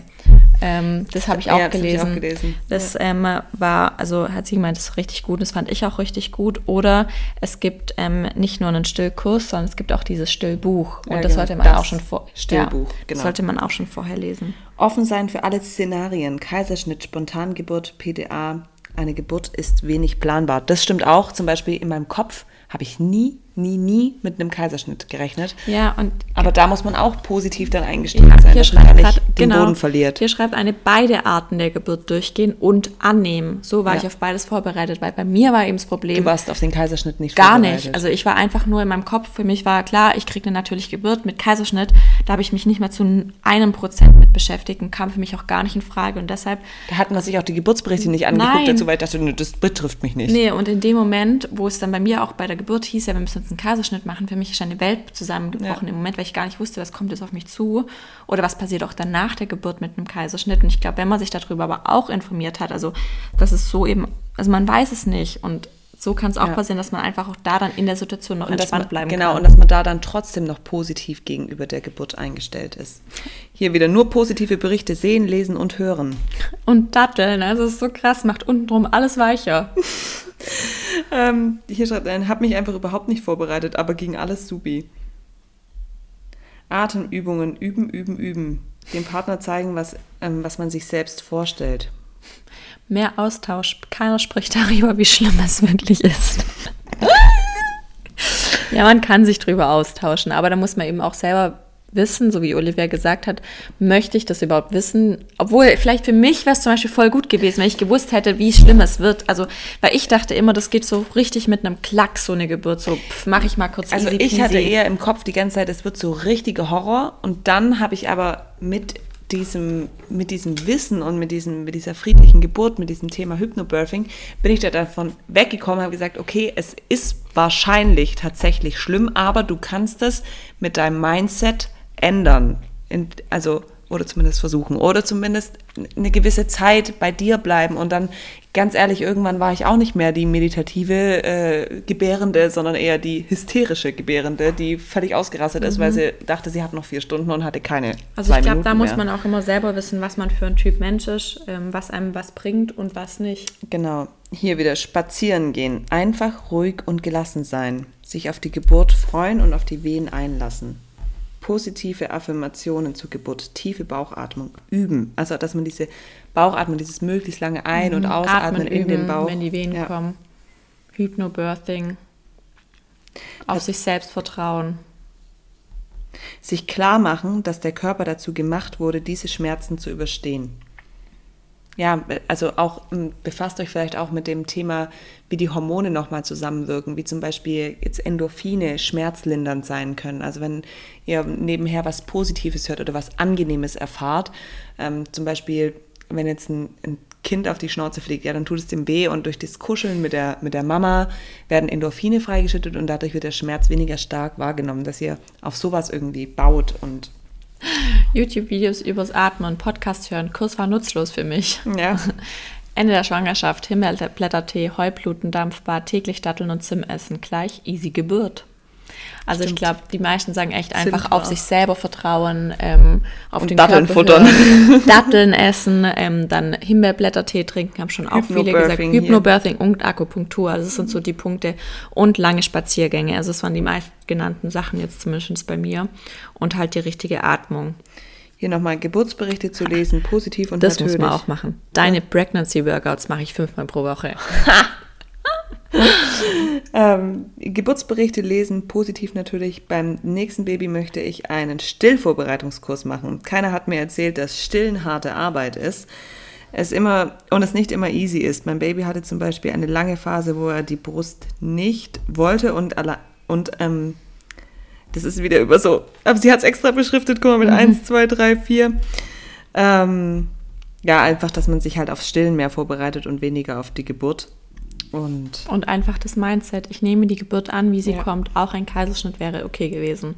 Ähm, das habe ich, ja, hab ich, auch gelesen. Das ähm, war, also hat sie gemeint, das ist richtig gut. Das fand ich auch richtig gut. Oder es gibt ähm, nicht nur einen Stillkurs, sondern es gibt auch dieses Stillbuch. Und ja, das genau. sollte man das auch schon vor Stillbuch, ja, genau. sollte man auch schon vorher lesen. Offen sein für alle Szenarien: Kaiserschnitt, Spontangeburt, PDA, eine Geburt ist wenig planbar. Das stimmt auch. Zum Beispiel in meinem Kopf habe ich nie nie, nie mit einem Kaiserschnitt gerechnet. Ja, und. Aber da muss man auch positiv dann eingestellt ja, sein, dass man da nicht den genau, Boden verliert. Hier schreibt eine, beide Arten der Geburt durchgehen und annehmen. So war ja. ich auf beides vorbereitet, weil bei mir war eben das Problem. Du warst auf den Kaiserschnitt nicht Gar nicht. Also ich war einfach nur in meinem Kopf, für mich war klar, ich kriege eine natürliche Geburt mit Kaiserschnitt. Da habe ich mich nicht mehr zu einem Prozent mit beschäftigt und kam für mich auch gar nicht in Frage. Und deshalb. Da hatten wir sich auch die Geburtsberichte nicht angeguckt, nein. dazu, weil ich dachte, das betrifft mich nicht. Nee, und in dem Moment, wo es dann bei mir auch bei der Geburt hieß, ja, wir müssen jetzt einen Kaiserschnitt machen, für mich ist eine Welt zusammengebrochen ja. im Moment, weil ich gar nicht wusste, was kommt jetzt auf mich zu oder was passiert auch dann nach der Geburt mit einem Kaiserschnitt. Und ich glaube, wenn man sich darüber aber auch informiert hat, also das ist so eben, also man weiß es nicht und so kann es auch ja. passieren, dass man einfach auch da dann in der Situation noch und entspannt man, bleiben genau, kann. Genau, und dass man da dann trotzdem noch positiv gegenüber der Geburt eingestellt ist. Hier wieder nur positive Berichte sehen, lesen und hören. Und Datteln, also ist so krass, macht untenrum alles weicher. [laughs] ähm, hier schreibt ein, hab mich einfach überhaupt nicht vorbereitet, aber ging alles supi. Atemübungen, üben, üben, üben. Dem Partner zeigen, was, ähm, was man sich selbst vorstellt. Mehr Austausch. Keiner spricht darüber, wie schlimm es wirklich ist. [laughs] ja, man kann sich darüber austauschen, aber da muss man eben auch selber wissen, so wie Olivia gesagt hat, möchte ich das überhaupt wissen? Obwohl, vielleicht für mich wäre es zum Beispiel voll gut gewesen, wenn ich gewusst hätte, wie schlimm es wird. Also, weil ich dachte immer, das geht so richtig mit einem Klack, so eine Geburt. So, mache ich mal kurz Also, ich hatte eher im Kopf die ganze Zeit, es wird so richtige Horror. Und dann habe ich aber mit diesem, mit diesem Wissen und mit, diesem, mit dieser friedlichen Geburt, mit diesem Thema Hypnobirthing, bin ich da davon weggekommen, habe gesagt, okay, es ist wahrscheinlich tatsächlich schlimm, aber du kannst es mit deinem Mindset ändern. In, also, oder zumindest versuchen. Oder zumindest eine gewisse Zeit bei dir bleiben. Und dann, ganz ehrlich, irgendwann war ich auch nicht mehr die meditative äh, Gebärende, sondern eher die hysterische Gebärende, die völlig ausgerastet mhm. ist, weil mhm. sie dachte, sie hat noch vier Stunden und hatte keine. Also ich glaube, da muss man auch immer selber wissen, was man für ein Typ Mensch ist, ähm, was einem was bringt und was nicht. Genau. Hier wieder spazieren gehen. Einfach ruhig und gelassen sein. Sich auf die Geburt freuen und auf die Wehen einlassen positive Affirmationen zur Geburt, tiefe Bauchatmung üben. Also, dass man diese Bauchatmung, dieses möglichst lange Ein- und mhm. Ausatmen Atmen in üben, den Bauch. Wenn die Wehen ja. kommen. Hypnobirthing. Auf das sich selbst vertrauen. Sich klar machen, dass der Körper dazu gemacht wurde, diese Schmerzen zu überstehen ja, also auch hm, befasst euch vielleicht auch mit dem Thema, wie die Hormone nochmal zusammenwirken, wie zum Beispiel jetzt Endorphine schmerzlindernd sein können. Also wenn ihr nebenher was Positives hört oder was Angenehmes erfahrt, ähm, zum Beispiel wenn jetzt ein, ein, Kind auf die Schnauze fliegt, ja, dann tut es dem weh und durch das Kuscheln mit der, mit der Mama werden Endorphine freigeschüttet und dadurch wird der Schmerz weniger stark wahrgenommen, dass ihr auf sowas irgendwie baut und YouTube-Videos übers Atmen, Podcast hören, Kurs war nutzlos für mich. Ja. [laughs] Ende der Schwangerschaft, Himmelblättertee, Heubluten, Dampfbad, täglich Datteln und Zimt essen, gleich easy Geburt. Also ich Stimmt. glaube, die meisten sagen echt einfach Zimt auf sich selber vertrauen, ähm, auf Und den Datteln Körper futtern. [laughs] Datteln essen, ähm, dann Himbeerblättertee trinken, haben schon auch viele gesagt. Hypnobirthing hier. Und Akupunktur, also das sind so die Punkte. Und lange Spaziergänge, also das waren die meistgenannten Sachen jetzt zumindest bei mir. Und halt die richtige Atmung. Hier nochmal Geburtsberichte zu lesen, positiv und Das natürlich. muss man auch machen. Deine Pregnancy Workouts mache ich fünfmal pro Woche. [laughs] [laughs] Ähm, Geburtsberichte lesen, positiv natürlich. Beim nächsten Baby möchte ich einen Stillvorbereitungskurs machen. Keiner hat mir erzählt, dass Stillen harte Arbeit ist. Es immer und es nicht immer easy ist. Mein Baby hatte zum Beispiel eine lange Phase, wo er die Brust nicht wollte und alle, und ähm, das ist wieder über so. Aber sie hat es extra beschriftet, guck mal, mit 1, 2, 3, 4. Ähm, ja, einfach, dass man sich halt aufs Stillen mehr vorbereitet und weniger auf die Geburt. Und Und einfach das Mindset, ich nehme die Geburt an, wie sie Ja. kommt. Auch ein Kaiserschnitt wäre okay gewesen.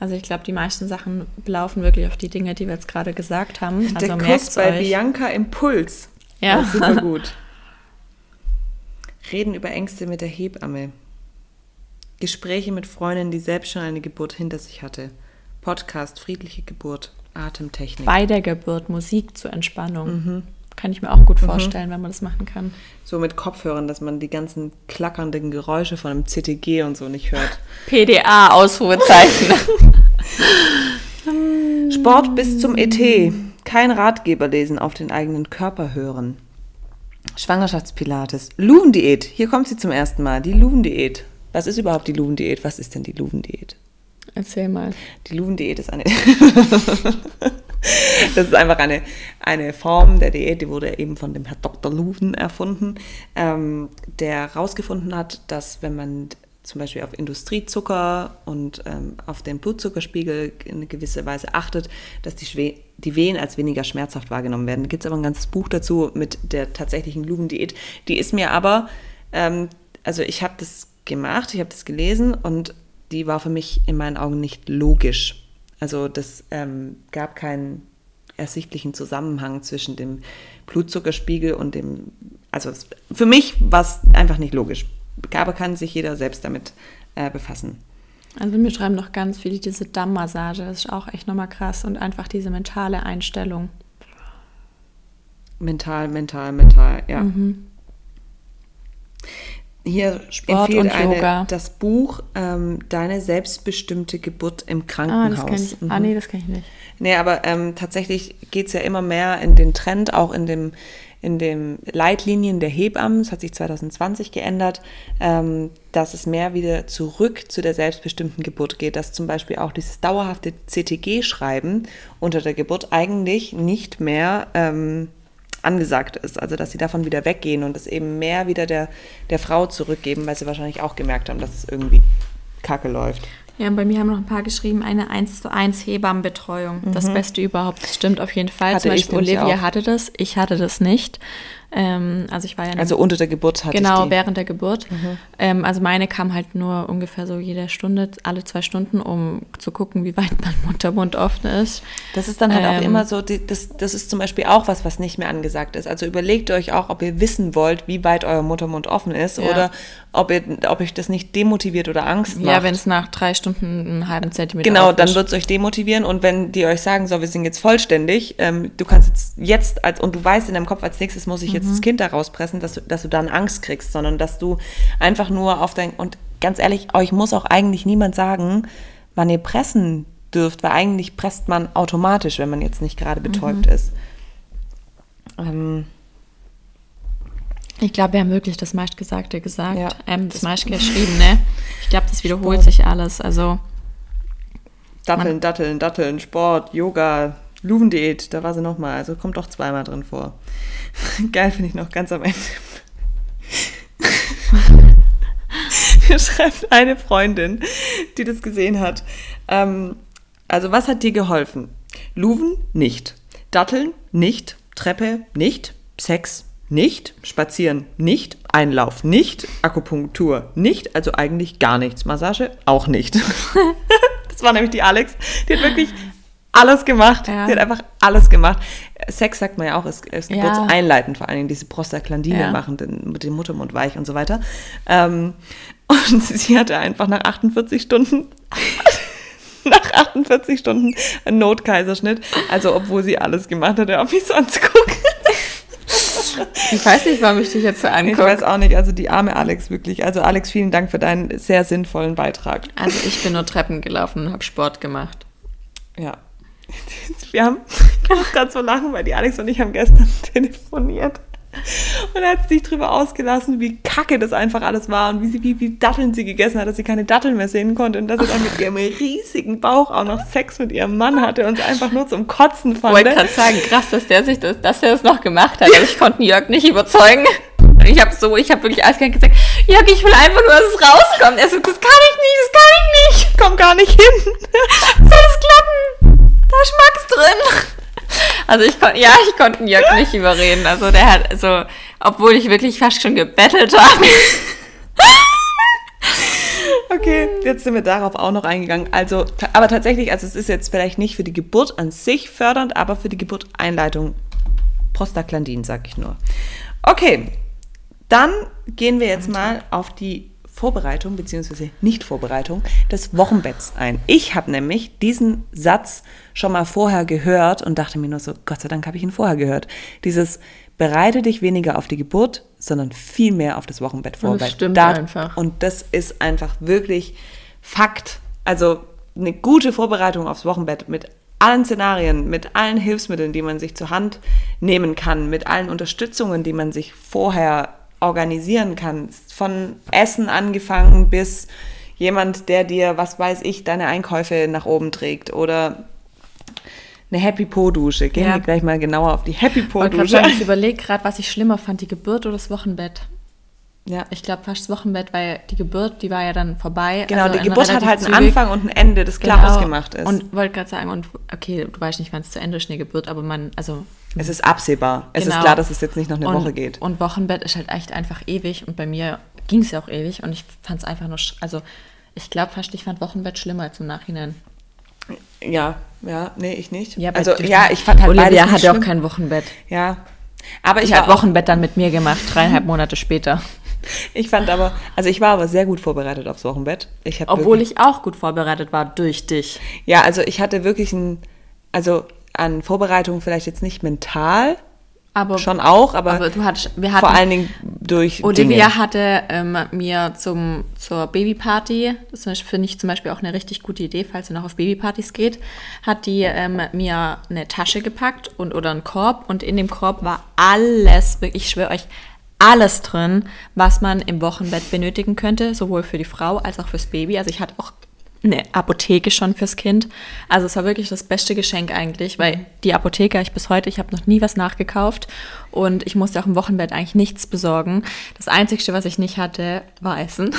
Also ich glaube, die meisten Sachen laufen wirklich auf die Dinge, die wir jetzt gerade gesagt haben. Also der merkt's bei euch. Bianca Impuls. Ja. Super [laughs] gut. Reden über Ängste mit der Hebamme. Gespräche mit Freundinnen, die selbst schon eine Geburt hinter sich hatte. Podcast, friedliche Geburt, Atemtechnik. Bei der Geburt Musik zur Entspannung. Mhm. Kann ich mir auch gut vorstellen, wenn man das machen kann. So mit Kopfhörern, dass man die ganzen klackernden Geräusche von einem CTG und so nicht hört. [laughs] PDA, Ausrufezeichen. [laughs] Sport bis zum ET. Kein Ratgeber lesen, auf den eigenen Körper hören. Schwangerschaftspilates. Luven-Diät. Hier kommt sie zum ersten Mal. Die Luven-Diät. Was ist überhaupt die Luven-Diät? Was ist denn die Luven-Diät? Erzähl mal. Die Luven-Diät ist eine. [laughs] das ist einfach eine, eine Form der Diät, die wurde eben von dem Herr Dr. Luven erfunden, ähm, der herausgefunden hat, dass wenn man zum Beispiel auf Industriezucker und ähm, auf den Blutzuckerspiegel in eine gewisse Weise achtet, dass die, Schwe die Wehen als weniger schmerzhaft wahrgenommen werden. Da gibt es aber ein ganzes Buch dazu mit der tatsächlichen Luven-Diät. Die ist mir aber, ähm, also ich habe das gemacht, ich habe das gelesen und die war für mich in meinen Augen nicht logisch. Also das ähm, gab keinen ersichtlichen Zusammenhang zwischen dem Blutzuckerspiegel und dem, also es, für mich war es einfach nicht logisch. Aber kann sich jeder selbst damit äh, befassen. Also mir schreiben noch ganz viele diese Dammmassage. Das ist auch echt nochmal krass. Und einfach diese mentale Einstellung. Mental, mental, mental, ja. Hier. Sport empfiehlt und eine, Yoga. das Buch ähm, Deine selbstbestimmte Geburt im Ah, Krankenhaus. das kenn ich. Mhm. Ah, nee, das kann ich nicht. Nee, aber ähm, tatsächlich geht es ja immer mehr in den Trend, auch in dem, in dem Leitlinien der Hebammen, das hat sich 2020 geändert, ähm, dass es mehr wieder zurück zu der selbstbestimmten Geburt geht, dass zum Beispiel auch dieses dauerhafte CTG-Schreiben unter der Geburt eigentlich nicht mehr ähm, angesagt ist. Also dass sie davon wieder weggehen und es eben mehr wieder der, der Frau zurückgeben, weil sie wahrscheinlich auch gemerkt haben, dass es irgendwie kacke läuft. Ja, und bei mir haben noch ein paar geschrieben, eine 1 zu 1 Hebammenbetreuung. Das Beste überhaupt. Das stimmt auf jeden Fall. Mhm. Hatte Zum ich Beispiel Olivia auch. hatte das, ich hatte das nicht. Ähm, also ich war ja Also unter der Geburt hatte genau ich die. Mhm. während der Geburt. Ähm, also meine kam halt nur ungefähr so jede Stunde, alle zwei Stunden, um zu gucken, wie weit mein Muttermund offen ist. Das ist dann halt auch Ähm, immer so, die, das, das ist zum Beispiel auch was, was nicht mehr angesagt ist. Also überlegt euch auch, ob ihr wissen wollt, wie weit euer Muttermund offen ist Ja. oder ob, ihr, ob euch das nicht demotiviert oder Angst macht. Ja, wenn es nach drei Stunden einen halben Zentimeter Genau, dann wird es euch demotivieren und wenn die euch sagen, so, wir sind jetzt vollständig, ähm, du kannst jetzt, jetzt als, und du weißt in deinem Kopf, als nächstes muss ich jetzt Mhm. das Kind da rauspressen, dass du, dass du dann Angst kriegst, sondern dass du einfach nur auf dein, und ganz ehrlich, euch muss auch eigentlich niemand sagen, wann ihr pressen dürft, weil eigentlich presst man automatisch, wenn man jetzt nicht gerade betäubt Mhm. ist. Ähm, Ich glaube, wir haben wirklich das meistgesagte gesagt, Ja. ähm, das meistgeschriebene. Ich glaube, das wiederholt sich alles. Also Datteln, Datteln, Datteln, Sport, Yoga, Luvendiät, da war sie nochmal. Also kommt doch zweimal drin vor. [laughs] Geil finde ich noch ganz am Ende. [laughs] Hier schreibt eine Freundin, die das gesehen hat. Ähm, also, was hat dir geholfen? Luven? Nicht. Datteln? Nicht. Treppe? Nicht. Sex? Nicht. Spazieren? Nicht. Einlauf? Nicht. Akupunktur? Nicht. Also eigentlich gar nichts. Massage? Auch nicht. [laughs] das war nämlich die Alex. Die hat wirklich alles gemacht. Ja. Die hat einfach alles gemacht. Sex sagt man ja auch, ist, ist Ja. geburtseinleitend, vor allen Dingen diese Prostaglandine Ja. machen den, mit dem Muttermund weich und so weiter. Ähm, [laughs] und sie hatte einfach nach 48 Stunden [laughs] nach 48 Stunden einen Notkaiserschnitt. Also obwohl sie alles gemacht hatte, auf mich so anzugucken. [laughs] Ich weiß nicht, warum ich dich jetzt so Ich angucke. weiß auch nicht, also die arme Alex wirklich. Also Alex, vielen Dank für deinen sehr sinnvollen Beitrag. Also ich bin nur Treppen gelaufen und habe Sport gemacht. Ja. [laughs] Wir haben, [laughs] ich muss gerade so lachen, weil die Alex und ich haben gestern [laughs] telefoniert. Und er hat sich drüber ausgelassen, wie kacke das einfach alles war und wie, sie, wie, wie Datteln sie gegessen hat, dass sie keine Datteln mehr sehen konnte und dass sie dann mit ihrem riesigen Bauch auch noch Sex mit ihrem Mann hatte und einfach nur zum Kotzen Ich fand. wollte gerade sagen, krass, dass der sich das, dass der das noch gemacht hat. Ich konnte Jörg nicht überzeugen. Ich habe so, ich habe wirklich eiskalt gesagt, Jörg, ich will einfach nur, dass es rauskommt. Er so, das kann ich nicht, das kann ich nicht. Komm gar nicht hin. Soll es klappen? Da ist Max drin. Also ich konnte, ja, ich konnte Jörg nicht überreden. Also der hat, also, obwohl ich wirklich fast schon gebettelt habe. Okay, jetzt sind wir darauf auch noch eingegangen. Also, aber tatsächlich, also es ist jetzt vielleicht nicht für die Geburt an sich fördernd, aber für die Geburteinleitung Prostaglandin, sag ich nur. Okay, dann gehen wir jetzt mal auf die Vorbereitung bzw. Nicht-Vorbereitung des Wochenbetts ein. Ich habe nämlich diesen Satz schon mal vorher gehört und dachte mir nur so, Gott sei Dank habe ich ihn vorher gehört. Dieses bereite dich weniger auf die Geburt, sondern viel mehr auf das Wochenbett vorbereiten. stimmt einfach. Und das ist einfach wirklich Fakt. Also eine gute Vorbereitung aufs Wochenbett mit allen Szenarien, mit allen Hilfsmitteln, die man sich zur Hand nehmen kann, mit allen Unterstützungen, die man sich vorher organisieren kann. Von Essen angefangen bis jemand, der dir, was weiß ich, deine Einkäufe nach oben trägt oder eine Happy Po Dusche. Gehen Ja. wir gleich mal genauer auf die Happy Po Dusche. Ich überlege gerade, was ich schlimmer fand, die Geburt oder das Wochenbett. Ja. Ich glaube fast das Wochenbett, weil die Geburt, die war ja dann vorbei. Genau, also die Geburt hat halt einen zügig. Anfang und ein Ende, das klar Genau. ausgemacht ist. Und wollte gerade sagen, und okay, du weißt nicht, wann es zu Ende ist, eine Geburt, aber man, also. Es ist absehbar. Es ist genau. klar, dass es jetzt nicht noch eine und, Woche geht. Und Wochenbett ist halt echt einfach ewig und bei mir ging es ja auch ewig und ich fand es einfach nur, also ich glaube fast, ich fand Wochenbett schlimmer als im Nachhinein. Ja, ja, nee, ich nicht. Ja, also ja, ich fand halt Olivia hatte auch kein Wochenbett. Ja, aber ich, Ich habe Wochenbett dann mit mir gemacht, dreieinhalb Monate später. [laughs] ich fand aber, also ich war aber sehr gut vorbereitet aufs Wochenbett. Ich Obwohl wirklich, ich auch gut vorbereitet war durch dich. ja, also ich hatte wirklich ein, also an Vorbereitung vielleicht jetzt nicht mental, Aber, schon auch, aber, aber du hattest, wir hatten, vor allen Dingen durch Olivia Dinge. hatte ähm, mir zum, zur Babyparty, das finde ich zum Beispiel auch eine richtig gute Idee, falls ihr noch auf Babypartys geht, hat die ähm, mir eine Tasche gepackt und oder einen Korb und in dem Korb war alles, wirklich, ich schwöre euch, alles drin, was man im Wochenbett benötigen könnte, sowohl für die Frau als auch fürs Baby. Also ich hatte auch eine Apotheke schon fürs Kind. Also es war wirklich das beste Geschenk eigentlich, weil die Apotheke ich bis heute, ich habe noch nie was nachgekauft und ich musste auch im Wochenbett eigentlich nichts besorgen. Das Einzige, was ich nicht hatte, war Essen.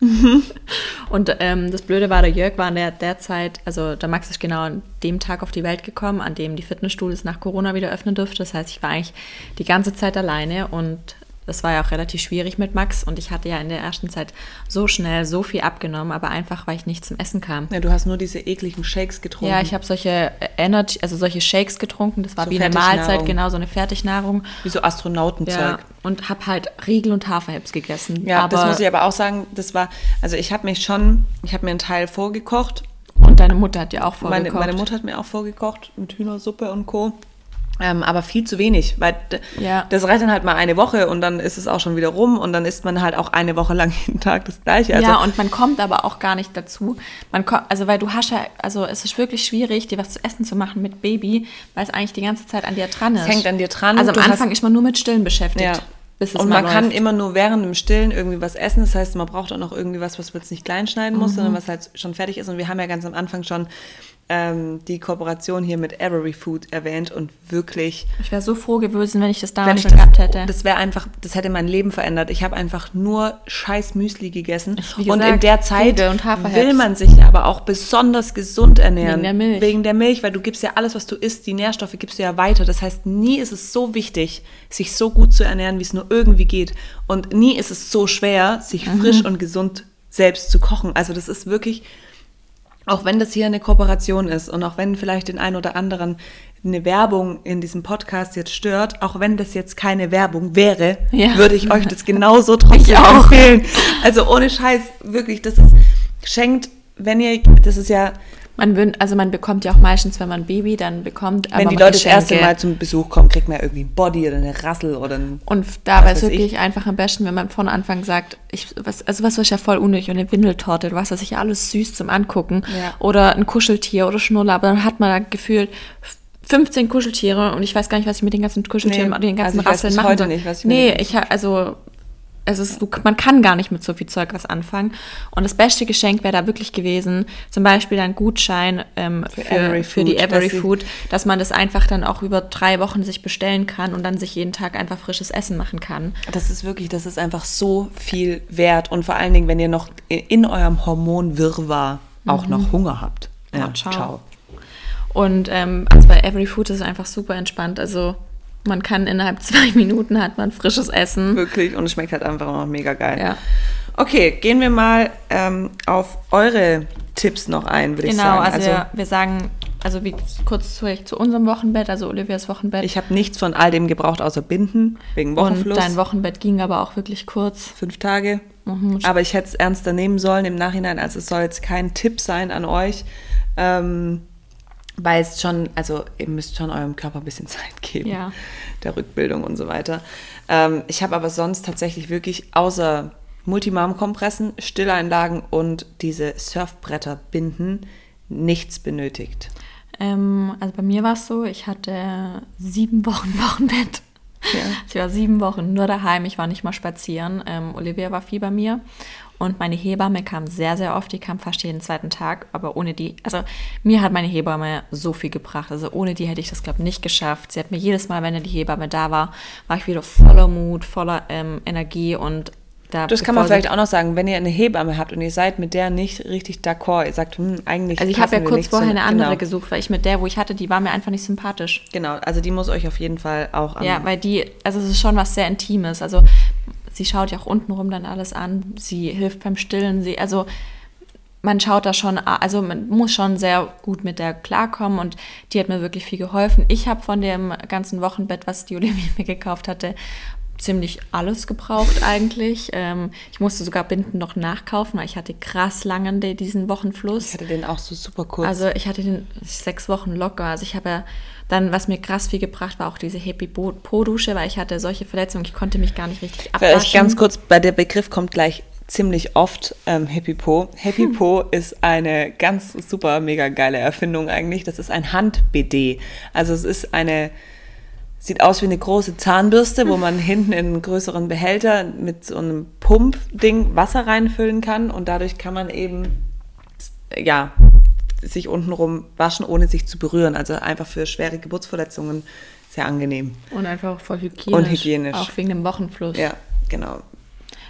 [laughs] und ähm, das Blöde war, der Jörg war in der, der Zeit, also der Max ist genau an dem Tag auf die Welt gekommen, an dem die Fitnessstudios nach Corona wieder öffnen durfte. Das heißt, ich war eigentlich die ganze Zeit alleine und das war ja auch relativ schwierig mit Max und ich hatte ja in der ersten Zeit so schnell so viel abgenommen, aber einfach, weil ich nicht zum Essen kam. Ja, du hast nur diese ekligen Shakes getrunken. Ja, ich habe solche äh, Energy, also solche Shakes getrunken. Das war So wie eine. Mahlzeit, genau so eine Fertignahrung. Wie so Astronautenzeug. Ja, und habe halt Riegel und Haferhips gegessen. Ja, aber, das muss ich aber auch sagen, das war, also ich habe mich schon, ich habe mir einen Teil vorgekocht. Und deine Mutter hat ja auch Meine, vorgekocht. meine Mutter hat mir auch vorgekocht mit Hühnersuppe und Co. Ähm, aber viel zu wenig, weil Ja. das reicht dann halt mal eine Woche und dann ist es auch schon wieder rum und dann isst man halt auch eine Woche lang [laughs] jeden Tag das Gleiche. Also, ja, und man kommt aber auch gar nicht dazu. Man kommt, also weil du hast ja, also es ist wirklich schwierig, dir was zu essen zu machen mit Baby, weil es eigentlich die ganze Zeit an dir dran ist. Es hängt an dir dran. Also am Anfang ist man nur mit Stillen beschäftigt. Ja. Bis es und man kann läuft. immer nur während dem Stillen irgendwie was essen. Das heißt, man braucht auch noch irgendwie was, was man jetzt nicht klein schneiden muss, Mhm. sondern was halt schon fertig ist. Und wir haben ja ganz am Anfang schon ähm, die Kooperation hier mit Avery Food erwähnt und wirklich Ich wäre so froh gewesen, wenn ich das damals schon gehabt hätte. das wäre einfach, das hätte mein Leben verändert. Ich habe einfach nur scheiß Müsli gegessen. Ich- wie und in gesagt, der Zeit will man sich aber auch besonders gesund ernähren. Wegen der Milch. Wegen der Milch, weil du gibst ja alles, was du isst, die Nährstoffe gibst du ja weiter. Das heißt, nie ist es so wichtig, sich so gut zu ernähren, wie es nur irgendwie geht. Und nie ist es so schwer, sich Mhm. frisch und gesund selbst zu kochen. Also das ist wirklich auch wenn das hier eine Kooperation ist und auch wenn vielleicht den einen oder anderen eine Werbung in diesem Podcast jetzt stört, auch wenn das jetzt keine Werbung wäre, Ja. würde ich euch das genauso trotzdem empfehlen. Also ohne Scheiß, wirklich, das ist, schenkt, wenn ihr, das ist ja, Man also man bekommt ja auch meistens, wenn man ein Baby dann bekommt, wenn aber die Leute das erste Mal zum Besuch kommen, kriegt man irgendwie ein Body oder eine Rassel oder ein, Und dabei Was ist weiß wirklich einfach am besten, wenn man von Anfang sagt, ich, was, also was ist ja voll unnötig und eine Windeltorte, du weißt, das ist ja alles süß zum Angucken. Ja. Oder ein Kuscheltier oder Schnuller, aber dann hat man da gefühlt 15 Kuscheltiere und ich weiß gar nicht, was ich mit den ganzen Kuscheltieren, Nee, den ganzen also ich weiß Rasseln machen soll. nicht, was ich Nee, ich also es ist, du, man kann gar nicht mit so viel Zeug was anfangen. Und das beste Geschenk wäre da wirklich gewesen, zum Beispiel ein Gutschein ähm, für, Every für, die Every dass Food, dass man das einfach dann auch über drei Wochen sich bestellen kann und dann sich jeden Tag einfach frisches Essen machen kann. Das ist wirklich, das ist einfach so viel wert. Und vor allen Dingen, wenn ihr noch in eurem Hormonwirrwarr auch noch Hunger habt. Ja, Oh, ciao. ciao. Und ähm, also bei Every Food ist es einfach super entspannt. Also man kann innerhalb zwei Minuten hat man frisches Essen. Wirklich. Und es schmeckt halt einfach noch mega geil. Ja. Okay, gehen wir mal ähm, auf eure Tipps noch ein, würde ich Genau, sagen. also, wir, wir sagen, also wie kurz zu, zu unserem Wochenbett, also Olivias Wochenbett. ich habe nichts von all dem gebraucht, außer Binden, wegen und Wochenfluss. dein Wochenbett ging aber auch wirklich kurz. Fünf Tage. Mhm. Aber ich hätte es ernster nehmen sollen im Nachhinein. Also es soll jetzt kein Tipp sein an euch. Ähm, weil es schon, also ihr müsst schon eurem Körper ein bisschen [laughs] Zeit geben. Ja. Der Rückbildung und so weiter. Ähm, ich habe aber sonst tatsächlich wirklich außer Multimam-Kompressen, Stilleinlagen und diese Surfbretter binden nichts benötigt. Ähm, also bei mir war es so, ich hatte sieben Wochen [laughs] Wochenbett. Ja. Ich war sieben Wochen nur daheim, ich war nicht mal spazieren. Ähm, Olivia war viel bei mir und meine Hebamme kam sehr, sehr oft. Die kam fast jeden zweiten Tag, aber ohne die, also mir hat meine Hebamme so viel gebracht. Also ohne die hätte ich das, glaube ich, nicht geschafft. Sie hat mir jedes Mal, wenn die Hebamme da war, war ich wieder voller Mut, voller ähm, Energie und da. Das kann man vielleicht auch noch sagen, wenn ihr eine Hebamme habt und ihr seid mit der nicht richtig d'accord, ihr sagt, hm, eigentlich. Also ich habe ja kurz vorher eine andere genau. gesucht, weil ich mit der, wo ich hatte, die war mir einfach nicht sympathisch. Genau, also die muss euch auf jeden Fall auch an. Ja, weil die, also es ist schon was sehr Intimes. Also sie schaut ja auch untenrum dann alles an. Sie hilft beim Stillen. Sie, also man schaut da schon, also man muss schon sehr gut mit der klarkommen und die hat mir wirklich viel geholfen. Ich habe von dem ganzen Wochenbett, was die Olivia [laughs] mir gekauft hatte, ziemlich alles gebraucht eigentlich. Ähm, ich musste sogar Binden noch nachkaufen, weil ich hatte krass langen diesen Wochenfluss. ich hatte den auch so super kurz. Also ich hatte den sechs Wochen locker. Also ich habe ja dann, was mir krass viel gebracht war, auch diese Happy Po-Dusche, weil ich hatte solche Verletzungen, ich konnte mich gar nicht richtig abwaschen. Vielleicht ganz kurz, bei der Begriff kommt gleich ziemlich oft ähm, Happy Po. Happy Po ist eine ganz super, mega geile Erfindung eigentlich. Das ist ein Hand-BD. Also es ist eine, sieht aus wie eine große Zahnbürste, wo man hinten in einen größeren Behälter mit so einem Pumpding Wasser reinfüllen kann und dadurch kann man eben, ja, sich untenrum waschen, ohne sich zu berühren. Also einfach für schwere Geburtsverletzungen sehr angenehm. Und einfach voll hygienisch. Und hygienisch. Auch wegen dem Wochenfluss. Ja, genau.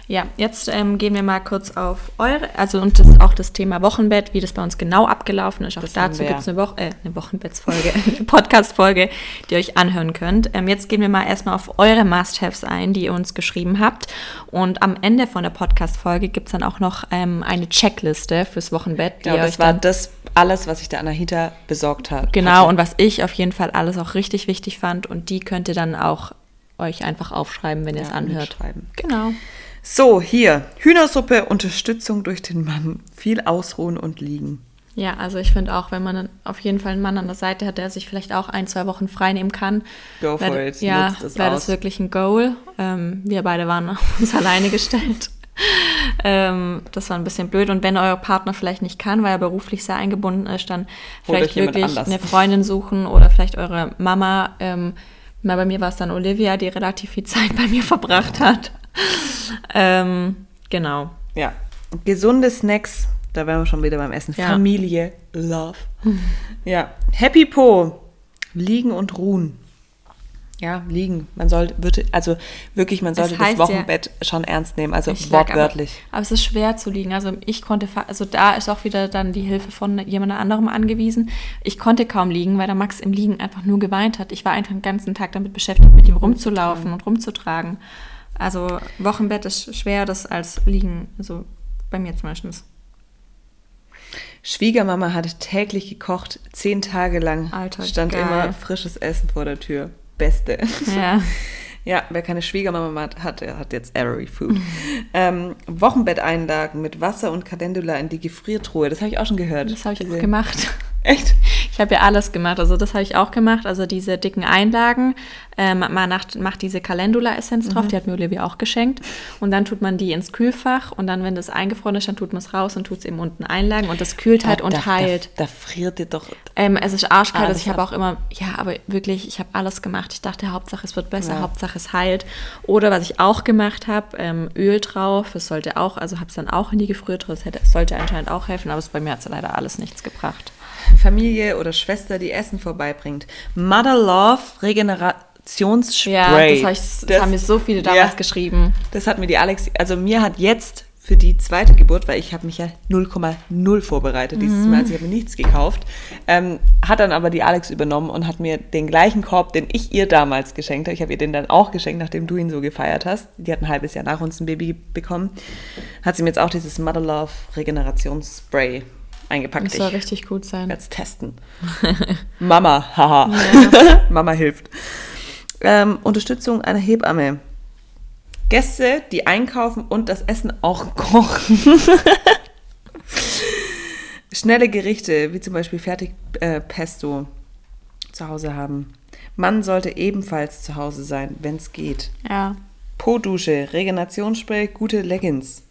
Ja, jetzt ähm, gehen wir mal kurz auf eure, also und das auch das Thema Wochenbett, wie das bei uns genau abgelaufen ist. Auch Das dazu gibt es eine, Woche, äh, eine Wochenbettsfolge, [laughs] eine Podcast-Folge, die ihr euch anhören könnt. Ähm, jetzt gehen wir mal erstmal auf eure Must-Haves ein, die ihr uns geschrieben habt. Und am Ende von der Podcast-Folge gibt es dann auch noch ähm, eine Checkliste fürs Wochenbett. die Genau, ihr das euch war das alles, was ich der Anahita besorgt habe. Genau, und was ich auf jeden Fall alles auch richtig wichtig fand. Und die könnt ihr dann auch euch einfach aufschreiben, wenn ihr es Ja, anhört. Genau. So, hier. Hühnersuppe, Unterstützung durch den Mann. Viel ausruhen und liegen. Ja, also ich finde auch, wenn man auf jeden Fall einen Mann an der Seite hat, der sich vielleicht auch ein, zwei Wochen frei nehmen kann, Go for wär- it. ja, wäre das wirklich ein Goal. Ähm, wir beide waren auf [laughs] uns alleine gestellt. ähm, das war ein bisschen blöd. Und wenn euer Partner vielleicht nicht kann, weil er beruflich sehr eingebunden ist, dann vielleicht wirklich anders. eine Freundin suchen oder vielleicht eure Mama. Ähm, na, bei mir war es dann Olivia, die relativ viel Zeit bei mir [laughs] verbracht hat. [laughs] ähm, genau. Ja. Gesunde Snacks. Da wären wir schon wieder beim Essen. Ja. Familie, Love. [laughs] ja. Happy Po. Liegen und ruhen. Ja, liegen. Man sollte, also wirklich, man sollte das heißt ja- Wochenbett schon ernst nehmen. Also wortwörtlich. Aber, aber es ist schwer zu liegen. Also ich konnte, also da ist auch wieder dann die Hilfe von jemand anderem angewiesen. Ich konnte kaum liegen, weil der Max im Liegen einfach nur geweint hat. Ich war einfach den ganzen Tag damit beschäftigt, mit ihm rumzulaufen und rumzutragen. Also Wochenbett ist schwer, das als Liegen, also bei mir zumindest. Schwiegermama hat täglich gekocht, zehn Tage lang. Alter, stand geil. immer frisches Essen vor der Tür. Beste. Ja. [laughs] Ja, wer keine Schwiegermama hat, hat, der hat jetzt Arrowy Food. [laughs] ähm, Wochenbetteinlagen mit Wasser und Calendula in die Gefriertruhe. Das habe ich auch schon gehört. Das habe ich auch gemacht. Echt? Ich habe ja alles gemacht. Also das habe ich auch gemacht. Also diese dicken Einlagen. Ähm, man macht, macht diese Calendula-Essenz drauf. Die hat mir Olivia auch geschenkt. Und dann tut man die ins Kühlfach. Und dann, wenn das eingefroren ist, dann tut man es raus und tut es eben unten einlagen. Und das kühlt halt Da- und da, heilt. Da, da friert dir doch. Ähm, es ist arschkalt. Ah, also ich habe auch immer, ja, aber wirklich, ich habe alles gemacht. Ich dachte, Hauptsache es wird besser, Ja. Hauptsache es heilt. Oder was ich auch gemacht habe, ähm, Öl drauf. Das sollte auch, also habe es dann auch in die Gefriertruhe. Das hätte, sollte anscheinend auch helfen. Aber es, bei mir hat es leider alles nichts gebracht. Familie oder Schwester, die Essen vorbeibringt. Mother Love Regenerationsspray. Ja, das, hab ich, das, haben mir so viele damals ja. geschrieben. Das hat mir die Alex, also mir hat jetzt für die zweite Geburt, weil ich habe mich ja 0,0 vorbereitet dieses Mal, also ich habe mir nichts gekauft, ähm, hat dann aber die Alex übernommen und hat mir den gleichen Korb, den ich ihr damals geschenkt habe, ich habe ihr den dann auch geschenkt, nachdem du ihn so gefeiert hast, die hat ein halbes Jahr nach uns ein Baby bekommen, hat sie mir jetzt auch dieses Mother Love Regenerationsspray eingepackt. Das soll Ich richtig gut sein. es testen. [laughs] Mama, haha. [laughs] Mama hilft. Ähm, Unterstützung einer Hebamme. Gäste, die einkaufen und das Essen auch kochen. [laughs] Schnelle Gerichte, wie zum Beispiel Fertigpesto, äh, zu Hause haben. Mann sollte ebenfalls zu Hause sein, wenn es geht. Ja. Po-Dusche, Regenerationsspray, gute Leggings.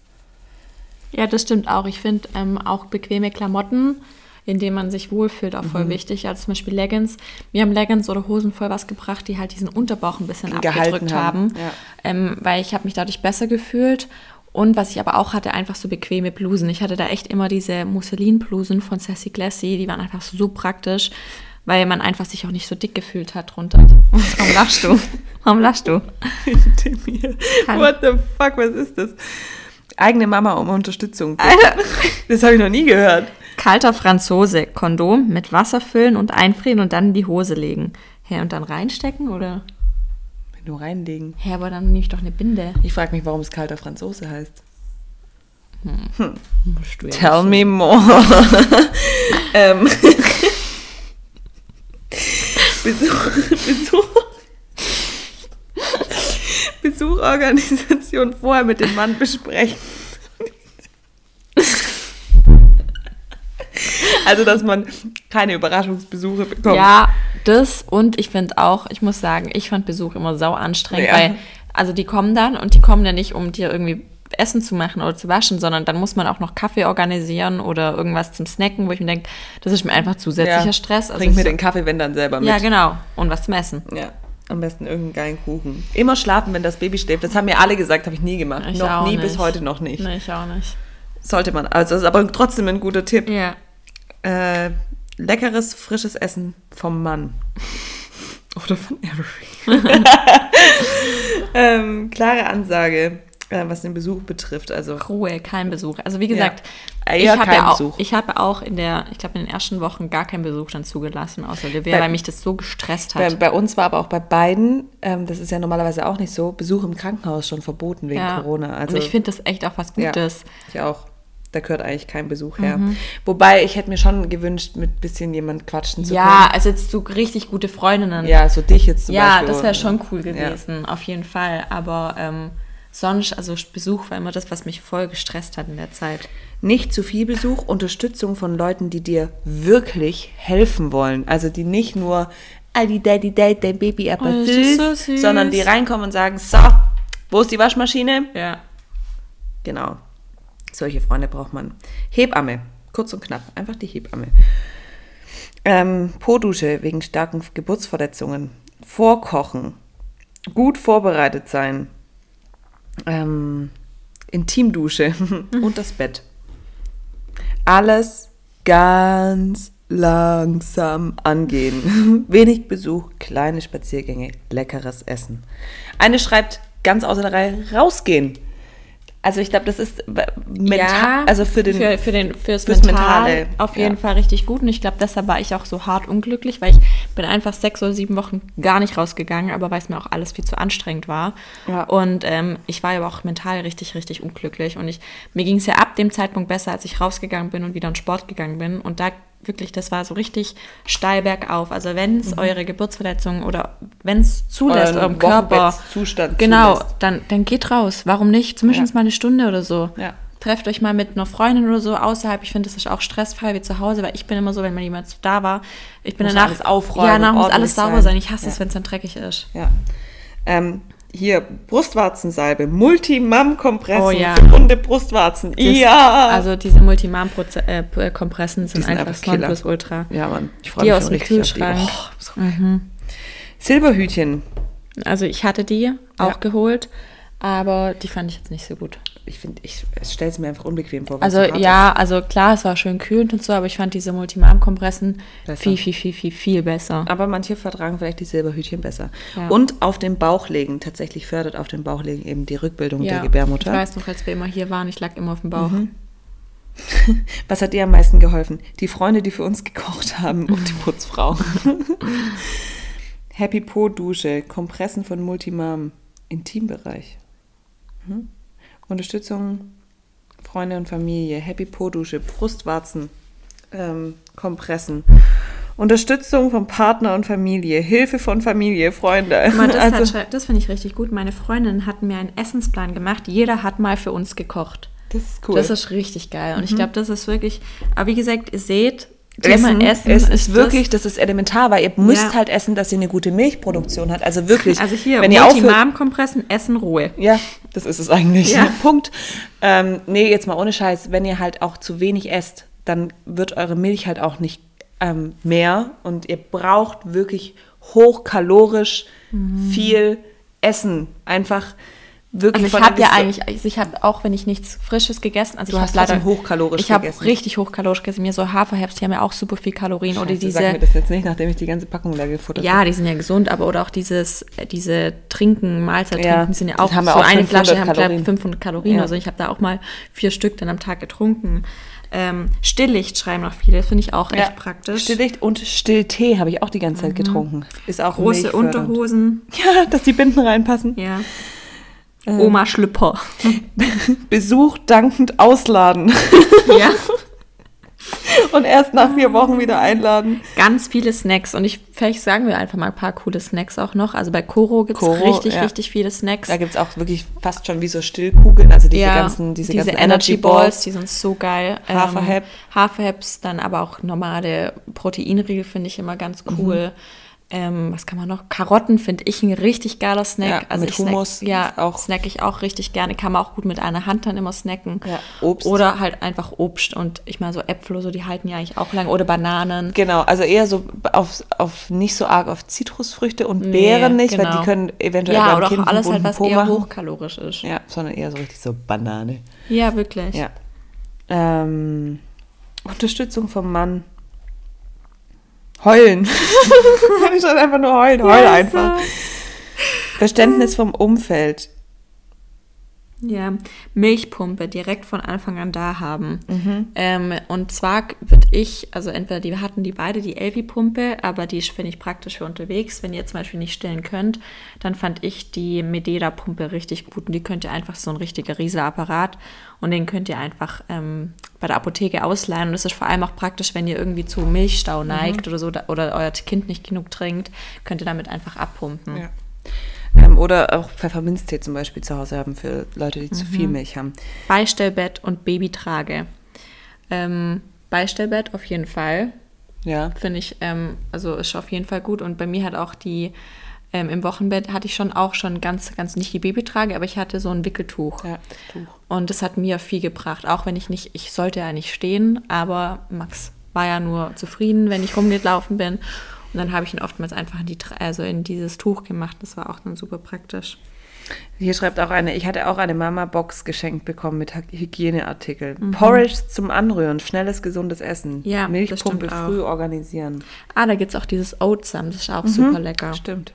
Ja, das stimmt auch. Ich finde ähm, auch bequeme Klamotten, in denen man sich wohlfühlt, auch voll Mhm. wichtig. Also zum Beispiel Leggings. Mir haben Leggings oder Hosen voll was gebracht, die halt diesen Unterbauch ein bisschen Gehalten abgedrückt haben, haben. ja. Ähm, weil ich habe mich dadurch besser gefühlt. Und was ich aber auch hatte, einfach so bequeme Blusen. Ich hatte da echt immer diese Musselin-Blusen von Sassy Glassy. Die waren einfach so praktisch, weil man einfach sich auch nicht so dick gefühlt hat drunter. Warum lachst du? [laughs] Warum lachst du? What the fuck, was ist das? Eigene Mama um Unterstützung. [laughs] bitten. Das habe ich noch nie gehört. Kalter Franzose, Kondom mit Wasser füllen und einfrieren und dann in die Hose legen. Hä, und dann reinstecken oder? Nur reinlegen. Hä, aber dann nehme ich doch eine Binde. Ich frage mich, warum es kalter Franzose heißt. Musst du ja Tell me more. [laughs] ähm. [laughs] Besuch, Besuch, Besuchorganisation vorher mit dem Mann besprechen. Also, dass man keine Überraschungsbesuche bekommt. Ja, das und ich finde auch, ich muss sagen, ich fand Besuch immer sau anstrengend, Ja. weil, also die kommen dann und die kommen ja nicht, um dir irgendwie Essen zu machen oder zu waschen, sondern dann muss man auch noch Kaffee organisieren oder irgendwas zum Snacken, wo ich mir denke, das ist mir einfach zusätzlicher Ja. Stress. Also Bring mir so- den Kaffee, wenn dann selber mit. Ja, genau. Und was zum Essen. Ja, am besten irgendeinen geilen Kuchen. Immer schlafen, wenn das Baby schläft. Das haben mir alle gesagt, habe ich nie gemacht. Ich noch nie, nicht. bis heute noch nicht. Nee, ich auch nicht. Sollte man. Also ist aber trotzdem ein guter Tipp. Ja. Äh, leckeres, frisches Essen vom Mann. [laughs] Oder von Avery. [laughs] ähm, klare Ansage, was den Besuch betrifft. Also Ruhe, kein Besuch. Also wie gesagt, Ja. ich habe ja auch, ich habe auch in der, ich glaube in den ersten Wochen gar keinen Besuch dann zugelassen außer Olivia, Bei- weil mich das so gestresst bei, hat. bei uns war aber auch bei beiden, ähm, das ist ja normalerweise auch nicht so, Besuch im Krankenhaus schon verboten wegen ja. Corona. Also Und ich finde das echt auch was Gutes. Ja, ich auch. Da gehört eigentlich kein Besuch her. Wobei ich hätte mir schon gewünscht, mit bisschen jemand quatschen zu Ja, also jetzt so richtig gute Freundinnen. können. Ja, so dich jetzt zum ja Beispiel. das wäre schon cool Ja. gewesen, auf jeden Fall. Aber ähm, sonst, also Besuch war immer das, was mich voll gestresst hat in der Zeit. Nicht zu viel Besuch, Unterstützung von Leuten, die dir wirklich helfen wollen. Also die nicht nur, Adi, Daddy, Dad, dein Baby, aber Oh, süß, so süß. sondern die reinkommen und sagen, so, wo ist die Waschmaschine? Ja. Genau. Solche Freunde braucht man. Hebamme. Kurz und knapp. Einfach die Hebamme. Ähm, Po-Dusche wegen starken Geburtsverletzungen. Vorkochen. Gut vorbereitet sein. Ähm, Intimdusche. [laughs] und das Bett. Alles ganz langsam angehen. [laughs] Wenig Besuch, kleine Spaziergänge, leckeres Essen. Eine schreibt ganz außer der Reihe, rausgehen. Also ich glaube, das ist mental, ja, also für den, für, für den fürs, fürs Mental Mentale, auf ja. jeden Fall richtig gut und ich glaube, deshalb war ich auch so hart unglücklich, weil ich bin einfach sechs oder sieben Wochen gar nicht rausgegangen, aber weil es mir auch alles viel zu anstrengend war Ja. und ähm, ich war aber auch mental richtig richtig unglücklich und ich mir ging es ja ab dem Zeitpunkt besser, als ich rausgegangen bin und wieder in Sport gegangen bin und da wirklich, das war so richtig steil bergauf. Also wenn es eure Geburtsverletzung oder wenn es zulässt, Mhm. Euren eurem Körper, Wochenbettzustand genau, zulässt. dann, dann geht raus. Warum nicht? Zumindest Ja. mal eine Stunde oder so. Ja. Trefft euch mal mit einer Freundin oder so außerhalb. Ich finde, das ist auch stressfrei wie zu Hause, weil ich bin immer so, wenn mal jemand da war, ich bin Muss danach alles aufräumen, Ja, danach muss alles sauber sein. sein. Ich hasse Ja. es, wenn es dann dreckig ist. Ja. Ähm, hier, Brustwarzensalbe, Multimam-Kompressen Oh ja. für runde Brustwarzen. Das- ja! Also diese Multimam-Kompressen sind sind einfach Killer. Nonplusultra. ja, Mann. Ich freue mich aus dem. Kühlschrank. Oh, so geil. Silberhütchen. Also ich hatte die auch Ja. geholt, aber die fand ich jetzt nicht so gut. Ich finde, ich stelle es mir einfach unbequem vor. Also ja, also klar, es war schön kühlend und so, aber ich fand diese Multimarm-Kompressen viel, viel, viel, viel, viel besser. ist. Aber manche vertragen vielleicht die Silberhütchen besser. Ja. Und auf den Bauch legen. Tatsächlich fördert auf den Bauch legen eben die Rückbildung der Ich Gebärmutter. weiß noch, als wir immer hier waren, ich lag immer auf dem Bauch. [laughs] Was hat dir am meisten geholfen? Die Freunde, die für uns gekocht haben und die Putzfrau. [laughs] Happy Po Dusche, Kompressen von Multimam, Intimbereich. Mhm. Unterstützung Freunde und Familie, Happy Po Dusche, Brustwarzen, ähm, Kompressen. Unterstützung von Partner und Familie, Hilfe von Familie, Freunde. Mal, das, Also- hat das finde ich richtig gut. Meine Freundin hat mir einen Essensplan gemacht. Jeder hat mal für uns gekocht. das ist cool. Das ist richtig geil. Und ich glaube, das ist wirklich, aber wie gesagt, ihr seht, Thema Essen es ist ist wirklich, das, ist elementar, weil ihr müsst Ja. halt essen, dass ihr eine gute Milchproduktion habt. Also wirklich, Also hier, wenn ihr Multimarm-Kompressen, Essen, Ruhe. ja, das ist es eigentlich. Ja. [laughs] Punkt. Ähm, nee, jetzt mal ohne Scheiß, wenn ihr halt auch zu wenig esst, dann wird eure Milch halt auch nicht ähm, mehr und ihr braucht wirklich hochkalorisch Mhm. viel Essen. Einfach wirklich Also ich habe ja eigentlich, also ich habe auch, wenn ich nichts Frisches gegessen, also Du ich hast habe leider hochkalorisch Ich habe gegessen. richtig hochkalorisch gegessen. Mir so Haferherbst, die haben ja auch super viel Kalorien oder Scheiße, sag mir diese. das jetzt nicht, nachdem ich die ganze Packung leer gefuttert Ja, die sind ja gesund, aber oder auch dieses, äh, diese Trinken, Mahlzeit Ja, trinken, sind ja auch so auch eine 500 Flasche, haben glaube Kalorien. ich 500 Kalorien. Ja. Also ich habe da auch mal vier Stück dann am Tag getrunken. Ähm, Stilllicht schreiben noch viele, das finde ich auch echt praktisch. Mhm. Stilllicht und Stilltee habe ich auch die ganze Zeit getrunken. Ist auch Große. Unterhosen, [laughs] Ja, dass die Binden reinpassen. ja. Ähm. Oma Schlüpper. [laughs] Besuch dankend ausladen [laughs] ja. und erst nach vier Wochen wieder einladen. Ganz viele Snacks und ich, vielleicht sagen wir einfach mal ein paar coole Snacks auch noch. Also bei Koro gibt es richtig, ja. richtig viele Snacks. Da gibt es auch wirklich fast schon wie so Stillkugeln, also diese ganzen, diese, ganzen Energy Balls, die sind so geil. Haferheb. Ähm, Haferhebs, dann aber auch normale Proteinriegel finde ich immer ganz Mhm. Ähm, was kann man noch? Karotten finde ich ein richtig geiler Snack. Ja, mit ich Hummus Snack, ja, auch- snack ich auch richtig gerne. Kann man auch gut mit einer Hand dann immer snacken. Ja, Obst. Oder halt einfach Obst und ich meine so Äpfel oder so, die halten ja eigentlich auch lang. Oder Bananen. Genau, also eher so auf, auf nicht so arg auf Zitrusfrüchte und Nee, Beeren nicht, weil genau. die können eventuell Ja, beim oder Kind auch alles halt, was Po eher machen. hochkalorisch ist. Ja, sondern eher so richtig so Banane. Ja, wirklich. Ja. Ähm, Unterstützung vom Mann. Heulen. [laughs] ich soll einfach nur heulen. Heul Ja, einfach. Verständnis vom Umfeld. Ja, Milchpumpe direkt von Anfang an da haben. Mhm. Ähm, und zwar würde ich, also entweder die hatten die beide die Elvi-Pumpe, aber die finde ich praktisch für unterwegs. Wenn ihr zum Beispiel nicht stillen könnt, dann fand ich die Mededa-Pumpe richtig gut. Und die könnt ihr einfach so ein richtiger Riesenapparat und den könnt ihr einfach ähm, bei der Apotheke ausleihen. Und das ist vor allem auch praktisch, wenn ihr irgendwie zu Milchstau Mhm. neigt oder so oder euer Kind nicht genug trinkt, könnt ihr damit einfach abpumpen. Ja. Ähm, oder auch Pfefferminztee zum Beispiel zu Hause haben für Leute, die zu Mhm. viel Milch haben. Beistellbett und Babytrage. Ähm, Beistellbett auf jeden Fall. Ja. Finde ich, ähm, also ist auf jeden Fall gut. Und bei mir hat auch die, ähm, im Wochenbett hatte ich schon auch schon ganz, ganz nicht die Babytrage, aber ich hatte so ein Wickeltuch. Ja, Tuch. Und das hat mir viel gebracht. Auch wenn ich nicht, ich sollte ja nicht stehen, aber Max war ja nur zufrieden, wenn ich rumgelaufen bin. Und dann habe ich ihn oftmals einfach in, die, also in dieses Tuch gemacht. Das war auch dann super praktisch. Hier schreibt auch eine, ich hatte auch eine Mama-Box geschenkt bekommen mit Hy- Hygieneartikeln. Porridge zum Anrühren, schnelles, gesundes Essen. Mhm. Ja, Milchpumpe früh organisieren. Ah, da gibt es auch dieses Oatsam, das ist auch super lecker. Stimmt.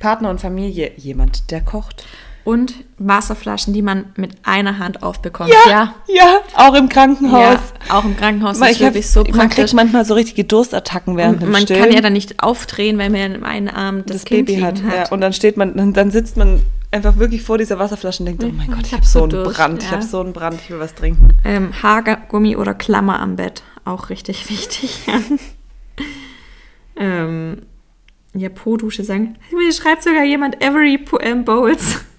Partner und Familie, jemand, der kocht. Und Wasserflaschen, die man mit einer Hand aufbekommt. Ja, ja, auch im Krankenhaus. Ja, auch im Krankenhaus Weil ist ich wirklich so man praktisch. kriegt manchmal so richtige Durstattacken während dem man Stillen. kann ja dann nicht aufdrehen, wenn man in einem Arm das, das Baby hat. liegen Ja, und dann steht man, dann- dann sitzt man einfach wirklich vor dieser Wasserflasche und denkt, oh mein Ich Gott, ich hab habe so so einen Durst, Brand, ich ja. habe so einen Brand, ich will was trinken. Ähm, Haargummi oder Klammer am Bett, auch richtig [laughs] wichtig. ähm, ja, Po-Dusche sagen. Mir schreibt sogar jemand Every po ähm,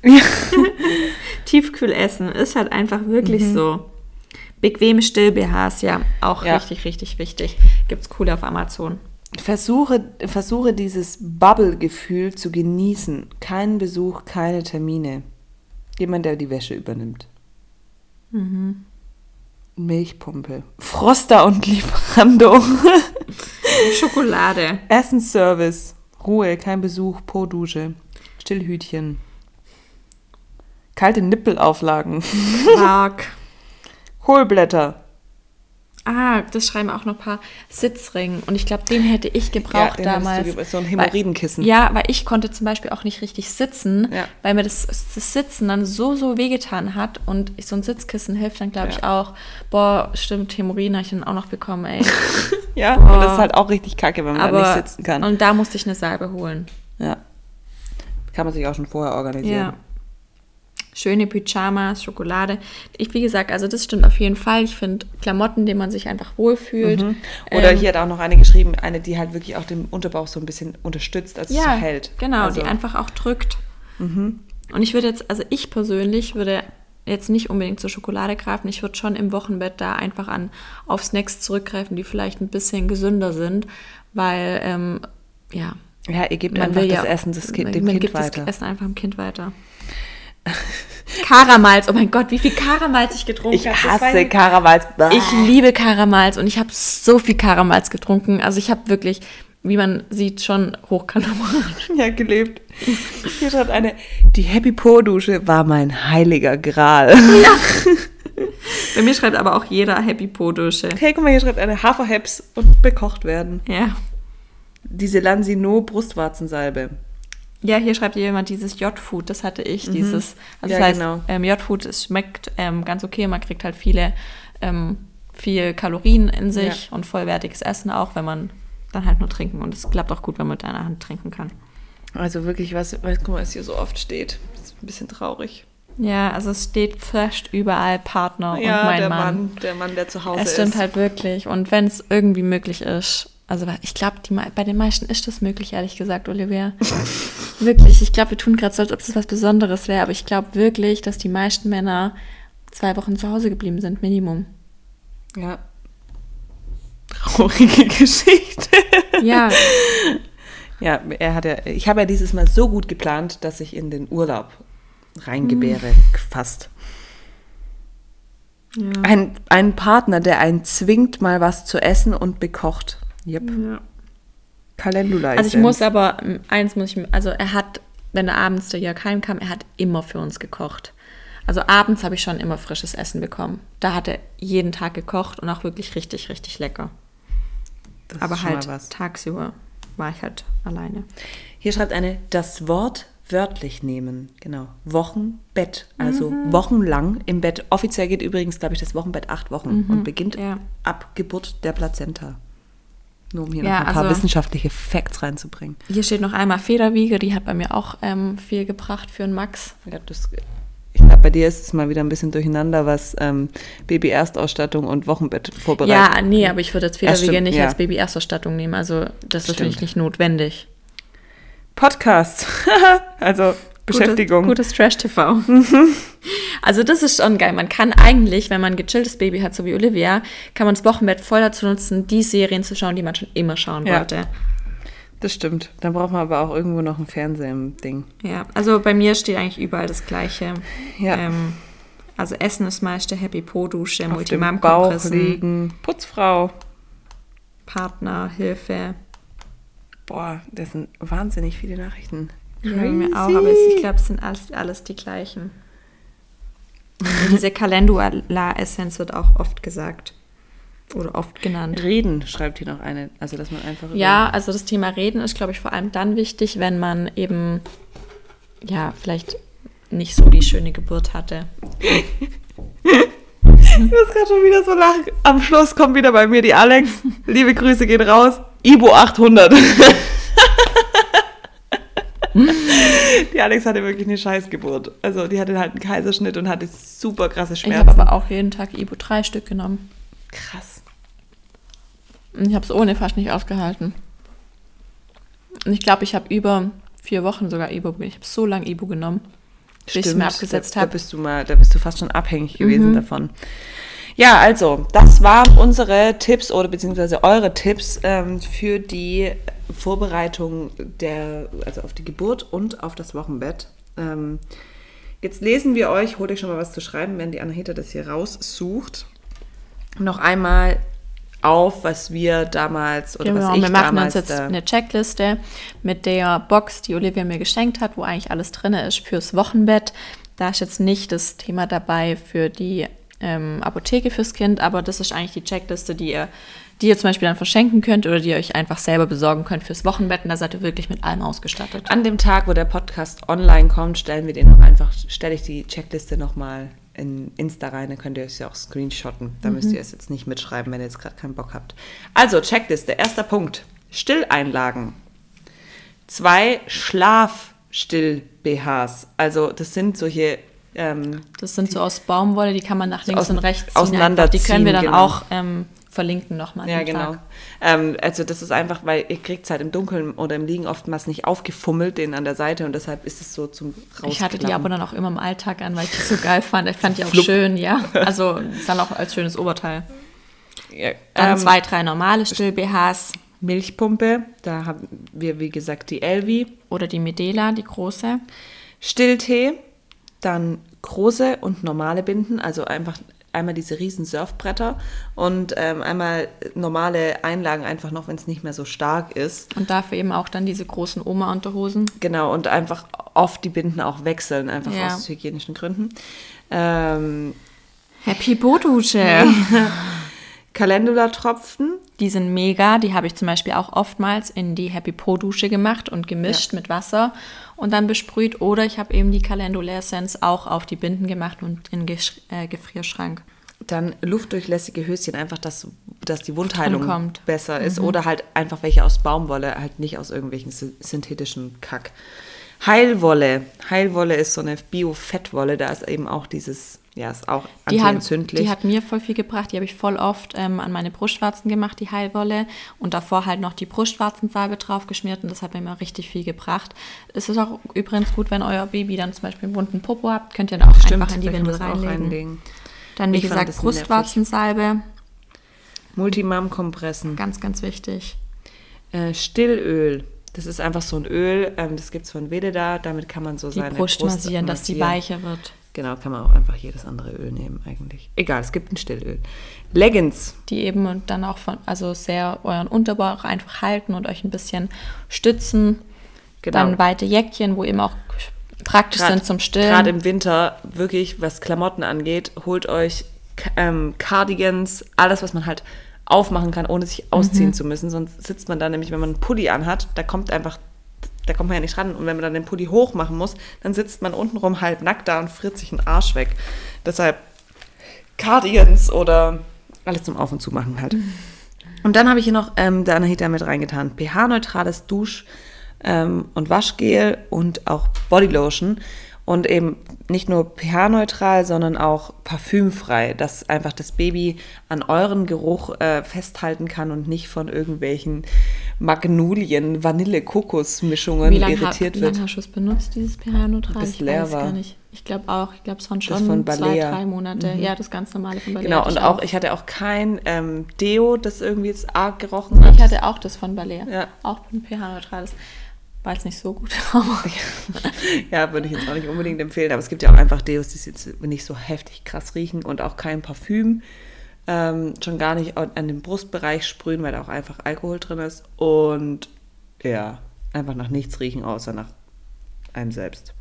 Bowls. [laughs] Tiefkühlessen ist halt einfach wirklich so. Bequeme Still-BHs, ja, auch Ja. richtig, richtig wichtig. Gibt's coole auf Amazon. Versuche, versuche dieses Bubble-Gefühl zu genießen. Kein Besuch, keine Termine. Jemand, der die Wäsche übernimmt. Mhm. Milchpumpe. Froster und Lieferando. [laughs] Schokolade. Essensservice. Ruhe, kein Besuch, Po-Dusche. Stillhütchen. Kalte Nippelauflagen. Quark. Kohlblätter. [laughs] Ah, das schreiben auch noch ein paar Sitzring. Und ich glaube, den hätte ich gebraucht den hattest du damals. ge- so ein Weil- Hämorrhoidenkissen. Ja, weil ich konnte zum Beispiel auch nicht richtig sitzen, Ja. weil mir das, das Sitzen dann so, so wehgetan hat. Und ich, so ein Sitzkissen hilft dann, glaube ich, Ja. auch. Boah, stimmt, Hämorrhoiden habe ich dann auch noch bekommen, ey. [laughs] Ja, Boah. und das ist halt auch richtig kacke, wenn man da Aber, nicht sitzen kann. Und da musste ich eine Salbe holen. ja. Kann man sich auch schon vorher organisieren. Ja. Schöne Pyjamas, Schokolade. Ich, wie gesagt, also das stimmt auf jeden Fall. Ich finde Klamotten, denen man sich einfach wohlfühlt. Oder Ähm, hier hat auch noch eine geschrieben, eine, die halt wirklich auch den Unterbauch so ein bisschen unterstützt, als es ja, so hält. Genau, also, die einfach auch drückt. Und ich würde jetzt, also ich persönlich würde jetzt nicht unbedingt zur Schokolade greifen. Ich würde schon im Wochenbett da einfach an auf Snacks zurückgreifen, die vielleicht ein bisschen gesünder sind, weil ähm, ja, Ja, ihr gebt man einfach das ja Essen des Kind, man, dem man Kind gibt weiter. das Essen einfach dem Kind weiter. [laughs] Karamals, oh mein Gott, wie viel Karamals ich getrunken Ich habe. War hasse ja- Karamals. Ich liebe Karamals und ich habe so viel Karamals getrunken. Also ich habe wirklich, wie man sieht, schon hochkalorisch. [laughs] ja gelebt. Hier schreibt eine, die Happy Po-Dusche war mein heiliger Gral. [laughs] Bei mir schreibt aber auch jeder Happy Po-Dusche. Hey, guck mal, hier schreibt eine Haferheps und bekocht werden. Ja. Diese Lansino Brustwarzensalbe. Ja, hier schreibt jemand dieses J-Food, das hatte ich, dieses, also Ja, das heißt, genau. ähm, J-Food, es schmeckt ähm, ganz okay, man kriegt halt viele, ähm, viel Kalorien in sich und vollwertiges Essen auch, wenn man dann halt nur trinken und es klappt auch gut, wenn man mit einer Hand trinken kann. Also wirklich was, was guck mal, es hier so oft steht. Das ist ein bisschen traurig. Ja, also es steht fast überall Partner ja, und mein der Mann. Mann. der Mann, der zu Hause Es stimmt ist. halt wirklich. Und wenn es irgendwie möglich ist, also ich glaube, bei den meisten ist das möglich, ehrlich gesagt, Olivia. [laughs] wirklich, ich glaube, wir tun gerade so, als ob es was Besonderes wäre, aber ich glaube wirklich, dass die meisten Männer zwei Wochen zu Hause geblieben sind, Minimum. Ja. Traurige [laughs] Geschichte. Ja, Ja, er hat ja, ich habe ja dieses Mal so gut geplant, dass ich in den Urlaub reingebäre, fast. ja. Ein, ein Partner, der einen zwingt, mal was zu essen und bekocht. Yep. ja. Calendula Also ich muss aber, eins muss ich, also er hat, wenn er abends der Jörg heimkam, er hat immer für uns gekocht. Also abends habe ich schon immer frisches Essen bekommen. Da hat er jeden Tag gekocht und auch wirklich richtig, richtig lecker. Das aber halt was. tagsüber war ich halt alleine. Hier schreibt eine, das Wort wörtlich nehmen. Genau. Wochenbett. Also Mhm. wochenlang im Bett. Offiziell geht übrigens, glaube ich, das Wochenbett acht Wochen und beginnt Mhm. ja. ab Geburt der Plazenta. Nur um hier Ja, noch ein paar also- wissenschaftliche Facts reinzubringen. Hier steht noch einmal Federwiege, die hat bei mir auch ähm, viel gebracht für einen Max. Ja, das, ich glaube, bei dir ist es mal wieder ein bisschen durcheinander, was ähm, Baby-Erstausstattung und Wochenbett vorbereitet. Ja, nee, aber ich würde jetzt Federwiege stimmt, nicht ja. als Baby-Erstausstattung nehmen. Also das ist Stimmt. natürlich nicht notwendig. Podcast. [laughs] also Beschäftigung. Gutes, gutes Trash-TV. [laughs] Also das ist schon geil. Man kann eigentlich, wenn man ein gechilltes Baby hat, so wie Olivia, kann man das Wochenbett voll dazu nutzen, die Serien zu schauen, die man schon immer schauen Ja. wollte. Das stimmt. Dann braucht man aber auch irgendwo noch einen Fernseher im Ding. Ja, also bei mir steht eigentlich überall das Gleiche. Ja. Ähm, also Essen ist meiste Happy Po-Dusche, Auf dem Bauch liegen. Putzfrau. Partner, Hilfe. Boah, das sind wahnsinnig viele Nachrichten. Mir auch, aber es- ich glaube, es sind alles, alles die gleichen. Diese Calendula-Essenz wird auch oft gesagt. Oder oft genannt. Reden schreibt hier noch eine. Also, dass man einfach. Ja, also das Thema Reden ist, glaube ich, vor allem dann wichtig, wenn man eben, ja, vielleicht nicht so die schöne Geburt hatte. Ich muss gerade schon wieder so lachen. Am Schluss kommt wieder bei mir die Alex. Liebe Grüße gehen raus. Ibo 800. [laughs] die Alex hatte wirklich eine Scheißgeburt. Also die hatte halt einen Kaiserschnitt und hatte super krasse Schmerzen. Ich habe aber auch jeden Tag Ibo 3 Stück genommen. krass. Und ich habe es ohne fast nicht ausgehalten. Und ich glaube, ich habe über vier Wochen sogar Ibo, ich habe so lange Ibo genommen, bis ich es mir abgesetzt da, da habe. bist du mal, da bist du fast schon abhängig gewesen Mhm. davon. Ja, also, das waren unsere Tipps oder beziehungsweise eure Tipps ähm, für die Vorbereitung der, also auf die Geburt und auf das Wochenbett. Ähm, jetzt lesen wir euch, holt euch schon mal was zu schreiben, wenn die Anahita das hier raussucht. Noch einmal auf, was wir damals oder Genau, was ich wir machen damals uns jetzt da, eine Checkliste mit der Box, die Olivia mir geschenkt hat, wo eigentlich alles drin ist fürs Wochenbett. Da ist jetzt nicht das Thema dabei für die ähm, Apotheke fürs Kind, aber das ist eigentlich die Checkliste, die ihr, die ihr zum Beispiel dann verschenken könnt oder die ihr euch einfach selber besorgen könnt fürs Wochenbett. Und da seid ihr wirklich mit allem ausgestattet. An dem Tag, wo der Podcast online kommt, stellen wir den noch einfach, stelle ich die Checkliste nochmal in Insta rein, dann könnt ihr es ja auch screenshotten. Da müsst ihr es jetzt nicht mitschreiben, wenn ihr jetzt gerade keinen Bock habt. Also, Checkliste, erster Punkt. Stilleinlagen. Zwei Schlafstill-BHs. Also, das sind solche, ähm, Das sind so aus Baumwolle, die kann man nach links aus- und rechts ziehen. auseinanderziehen. Die können wir dann genau. auch ähm, verlinken nochmal. ja, genau. Ähm, also, das ist einfach, weil ihr kriegt es halt im Dunkeln oder im Liegen oftmals nicht aufgefummelt, den an der Seite und deshalb ist es so zum Rausklappen. Ich hatte die aber dann auch immer im Alltag an, weil ich die so geil fand. Ich fand die auch schön, ja. Also ist dann auch als schönes Oberteil. Ja, Dann ähm, zwei, drei normale Still-BHs Milchpumpe, da haben wir, wie gesagt, die Elvi. oder die Medela, die große. Stilltee, dann große und normale Binden, also einfach einmal diese riesen Surfbretter und ähm, einmal normale Einlagen, einfach noch, wenn es nicht mehr so stark ist. Und dafür eben auch dann diese großen Oma-Unterhosen. Genau, und einfach oft die Binden auch wechseln, einfach Ja. aus hygienischen Gründen. Ähm, Happy Bodusche. [laughs] Calendula-Tropfen, Die sind mega. Die habe ich zum Beispiel auch oftmals in die Happy Po-Dusche gemacht und gemischt mit Wasser und dann besprüht. Oder ich habe eben die Calendula Essence auch auf die Binden gemacht und in Gesch äh, Gefrierschrank. dann luftdurchlässige Höschen, einfach, dass, dass die Wundheilung besser ist. Oder halt einfach welche aus Baumwolle, halt nicht aus irgendwelchen sy- synthetischen Kack. Heilwolle. Heilwolle ist so eine Bio-Fettwolle, da ist eben auch dieses, ja, ist auch Die hat, antientzündlich. die hat mir voll viel gebracht. Die habe ich voll oft ähm, an meine Brustwarzen gemacht, die Heilwolle. Und davor halt noch die Brustwarzensalbe drauf geschmiert. Und das hat mir immer richtig viel gebracht. Es ist auch übrigens gut, wenn euer Baby dann zum Beispiel einen bunten Popo habt, könnt ihr da auch Stimmt, einfach in die Windel reinlegen. reinlegen. Dann, wie Ich gesagt. Brustwarzensalbe. Multimam-Kompressen. Ganz, ganz wichtig. Äh, Stillöl. Das ist einfach so ein Öl, ähm, das gibt es von Veleda, damit kann man so Die seine Brust massieren, dass die massieren. weicher wird. Genau, kann man auch einfach jedes andere Öl nehmen eigentlich. Egal, es gibt ein Stillöl. Leggings. Die eben und dann auch von, also sehr euren Unterbauch einfach halten und euch ein bisschen stützen. Genau. Dann weite Jäckchen, wo eben auch praktisch Grad- sind zum Stillen. Gerade im Winter, wirklich, was Klamotten angeht, holt euch ähm, Cardigans, alles, was man halt aufmachen kann, ohne sich ausziehen zu müssen. Sonst sitzt man da nämlich, wenn man einen Pulli anhat, da kommt einfach, da kommt man ja nicht ran. Und wenn man dann den Pulli hoch machen muss, dann sitzt man untenrum halb nackt da und friert sich einen Arsch weg. Deshalb Cardigans oder alles zum Auf- und Zumachen halt. Und dann habe ich hier noch ähm, der Anahita mit reingetan. pH-neutrales Dusch- ähm, und Waschgel und auch Bodylotion. Und eben nicht nur pH-neutral, sondern auch parfümfrei, dass einfach das Baby an euren Geruch äh, festhalten kann und nicht von irgendwelchen Magnolien, Vanille-Kokos-Mischungen Wie lange irritiert wie wird. lang hast du es benutzt, dieses pH-neutral? Bis Ich leer weiß war. gar nicht. Ich glaube auch. Ich glaube, es waren schon von zwei, drei Monate. Ja, das ganz normale von Balea. Genau, und ich auch, ich hatte auch kein ähm, Deo, das irgendwie jetzt arg gerochen hat. Ich hatte auch das von Balea. Ja. Auch ein pH-neutrales. War jetzt nicht so gut. [laughs] Ja, würde ich jetzt auch nicht unbedingt empfehlen, aber es gibt ja auch einfach Deos, die jetzt nicht so heftig krass riechen und auch kein Parfüm. Ähm, schon gar nicht an dem Brustbereich sprühen, weil da auch einfach Alkohol drin ist. Und ja, einfach nach nichts riechen, außer nach einem selbst.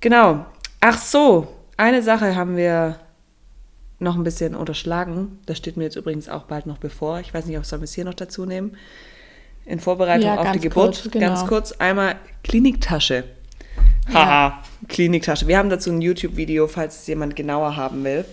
Genau. Ach so, eine Sache haben wir noch ein bisschen unterschlagen. Das steht mir jetzt übrigens auch bald noch bevor. Ich weiß nicht, ob wir es hier noch dazu nehmen. In Vorbereitung Ja, auf die Geburt. kurz, genau. Ganz kurz einmal Kliniktasche. Haha, Kliniktasche. Wir haben dazu ein YouTube-Video, falls es jemand genauer haben will.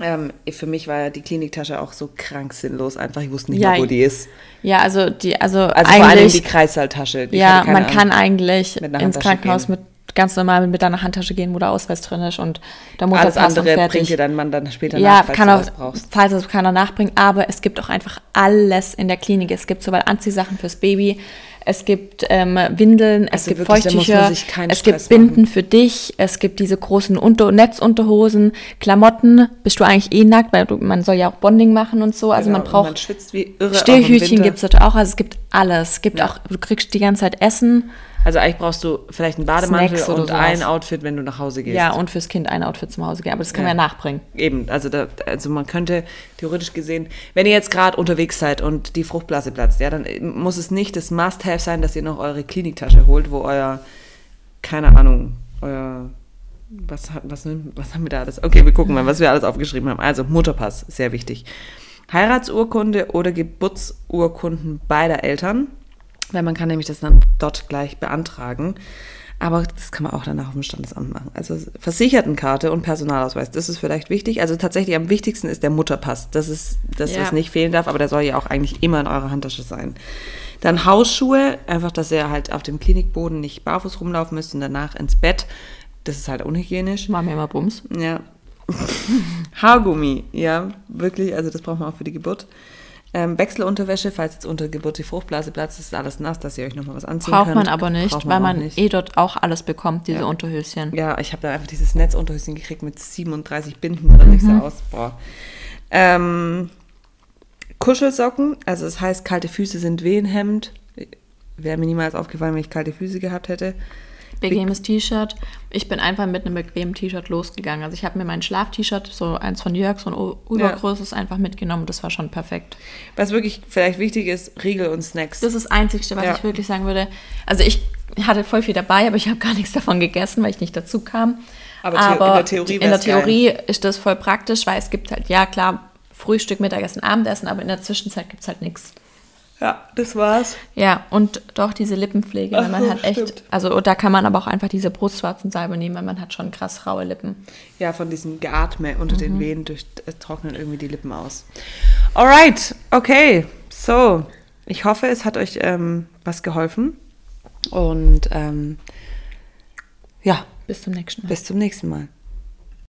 Ähm, für mich war ja die Kliniktasche auch so krank sinnlos. Einfach, ich wusste nicht Ja, mehr, wo die ist. Ja, also die, also, Also vor allem eigentlich, die Kreißsaaltasche. Die ja, man kann Ahnung. eigentlich mit einer ins Krankenhaus gehen. mit ganz normal mit deiner Handtasche gehen, wo der Ausweis drin ist und der Alles Motorpass und andere fertig. bringt dir dann man dann später ja, nach, falls kann du auch, was brauchst. falls es keiner nachbringt, aber es gibt auch einfach alles in der Klinik. Es gibt sowohl Anziehsachen fürs Baby, es gibt ähm, Windeln, es Also gibt muss man Feuchttücher, es gibt Stress Binden für dich, es gibt diese großen Unter Netzunterhosen, Klamotten, bist du eigentlich eh nackt, weil du, man soll ja auch Bonding machen und so, also Genau, man braucht Man schwitzt wie irre. Stillhütchen gibt es dort auch, also es gibt alles. Es gibt auch, du kriegst die ganze Zeit Essen, Also eigentlich brauchst du vielleicht einen Bademantel Snacks und ein Outfit, wenn du nach Hause gehst. ja, und fürs Kind ein Outfit zum Hause gehen, aber das kann Ja. man ja nachbringen. Eben, also, da, also man könnte theoretisch gesehen, wenn ihr jetzt gerade unterwegs seid und die Fruchtblase platzt, ja, dann muss es nicht das Must-Have sein, dass ihr noch eure Kliniktasche holt, wo euer, keine Ahnung, euer, was, hat, was, was haben wir da alles? Okay, wir gucken mal, was wir alles aufgeschrieben haben. Also Mutterpass, sehr wichtig. Heiratsurkunde oder Geburtsurkunden beider Eltern, weil man kann nämlich das dann dort gleich beantragen. Aber das kann man auch danach auf dem Standesamt machen. Also Versichertenkarte und Personalausweis, das ist vielleicht wichtig. Also tatsächlich am wichtigsten ist der Mutterpass. Das ist das, Ja. was nicht fehlen darf, aber der soll ja auch eigentlich immer in eurer Handtasche sein. Dann Hausschuhe, einfach, dass ihr halt auf dem Klinikboden nicht barfuß rumlaufen müsst und danach ins Bett. Das ist halt unhygienisch. Machen wir immer Bums. Ja. [laughs] Haargummi, ja, wirklich, also das braucht man auch für die Geburt. Ähm, Wechselunterwäsche, falls jetzt unter Geburt die Fruchtblase platzt, ist alles nass, dass ihr euch nochmal was anziehen Braucht könnt. man aber nicht, Braucht weil man nicht. eh dort auch alles bekommt, diese Ja. Unterhöschen. Ja, ich habe dann einfach dieses Netzunterhöschen gekriegt mit 37 Binden drin, ich Mhm. sah aus, boah. Ähm, Kuschelsocken, also das heißt, kalte Füße sind Wehenhemd. Wäre mir niemals aufgefallen, wenn ich kalte Füße gehabt hätte. Bequemes T-Shirt. Ich bin einfach mit einem bequemen T-Shirt losgegangen. Also ich habe mir mein Schlaf-T-Shirt, so eins von Jörg, so ein übergroßes, einfach mitgenommen. Das war schon perfekt. Was wirklich vielleicht wichtig ist, Riegel und Snacks. Das ist das Einzige, was Ja. ich wirklich sagen würde. Also ich hatte voll viel dabei, aber ich habe gar nichts davon gegessen, weil ich nicht dazu kam. Aber The- in der Theorie in der geil. Theorie ist das voll praktisch, weil es gibt halt, ja klar, Frühstück, Mittagessen, Abendessen, aber in der Zwischenzeit gibt es halt nichts. Ja, das war's. Ja, und doch diese Lippenpflege, weil Ach man so, hat echt, stimmt. also da kann man aber auch einfach diese Brustwarzensalbe nehmen, weil man hat schon krass raue Lippen. Ja, von diesem Geatme unter Mhm. den Wehen durch, äh, trocknen irgendwie die Lippen aus. Alright, okay. So, ich hoffe, es hat euch ähm, was geholfen. Und ähm, ja, Bis zum nächsten Mal. bis zum nächsten Mal.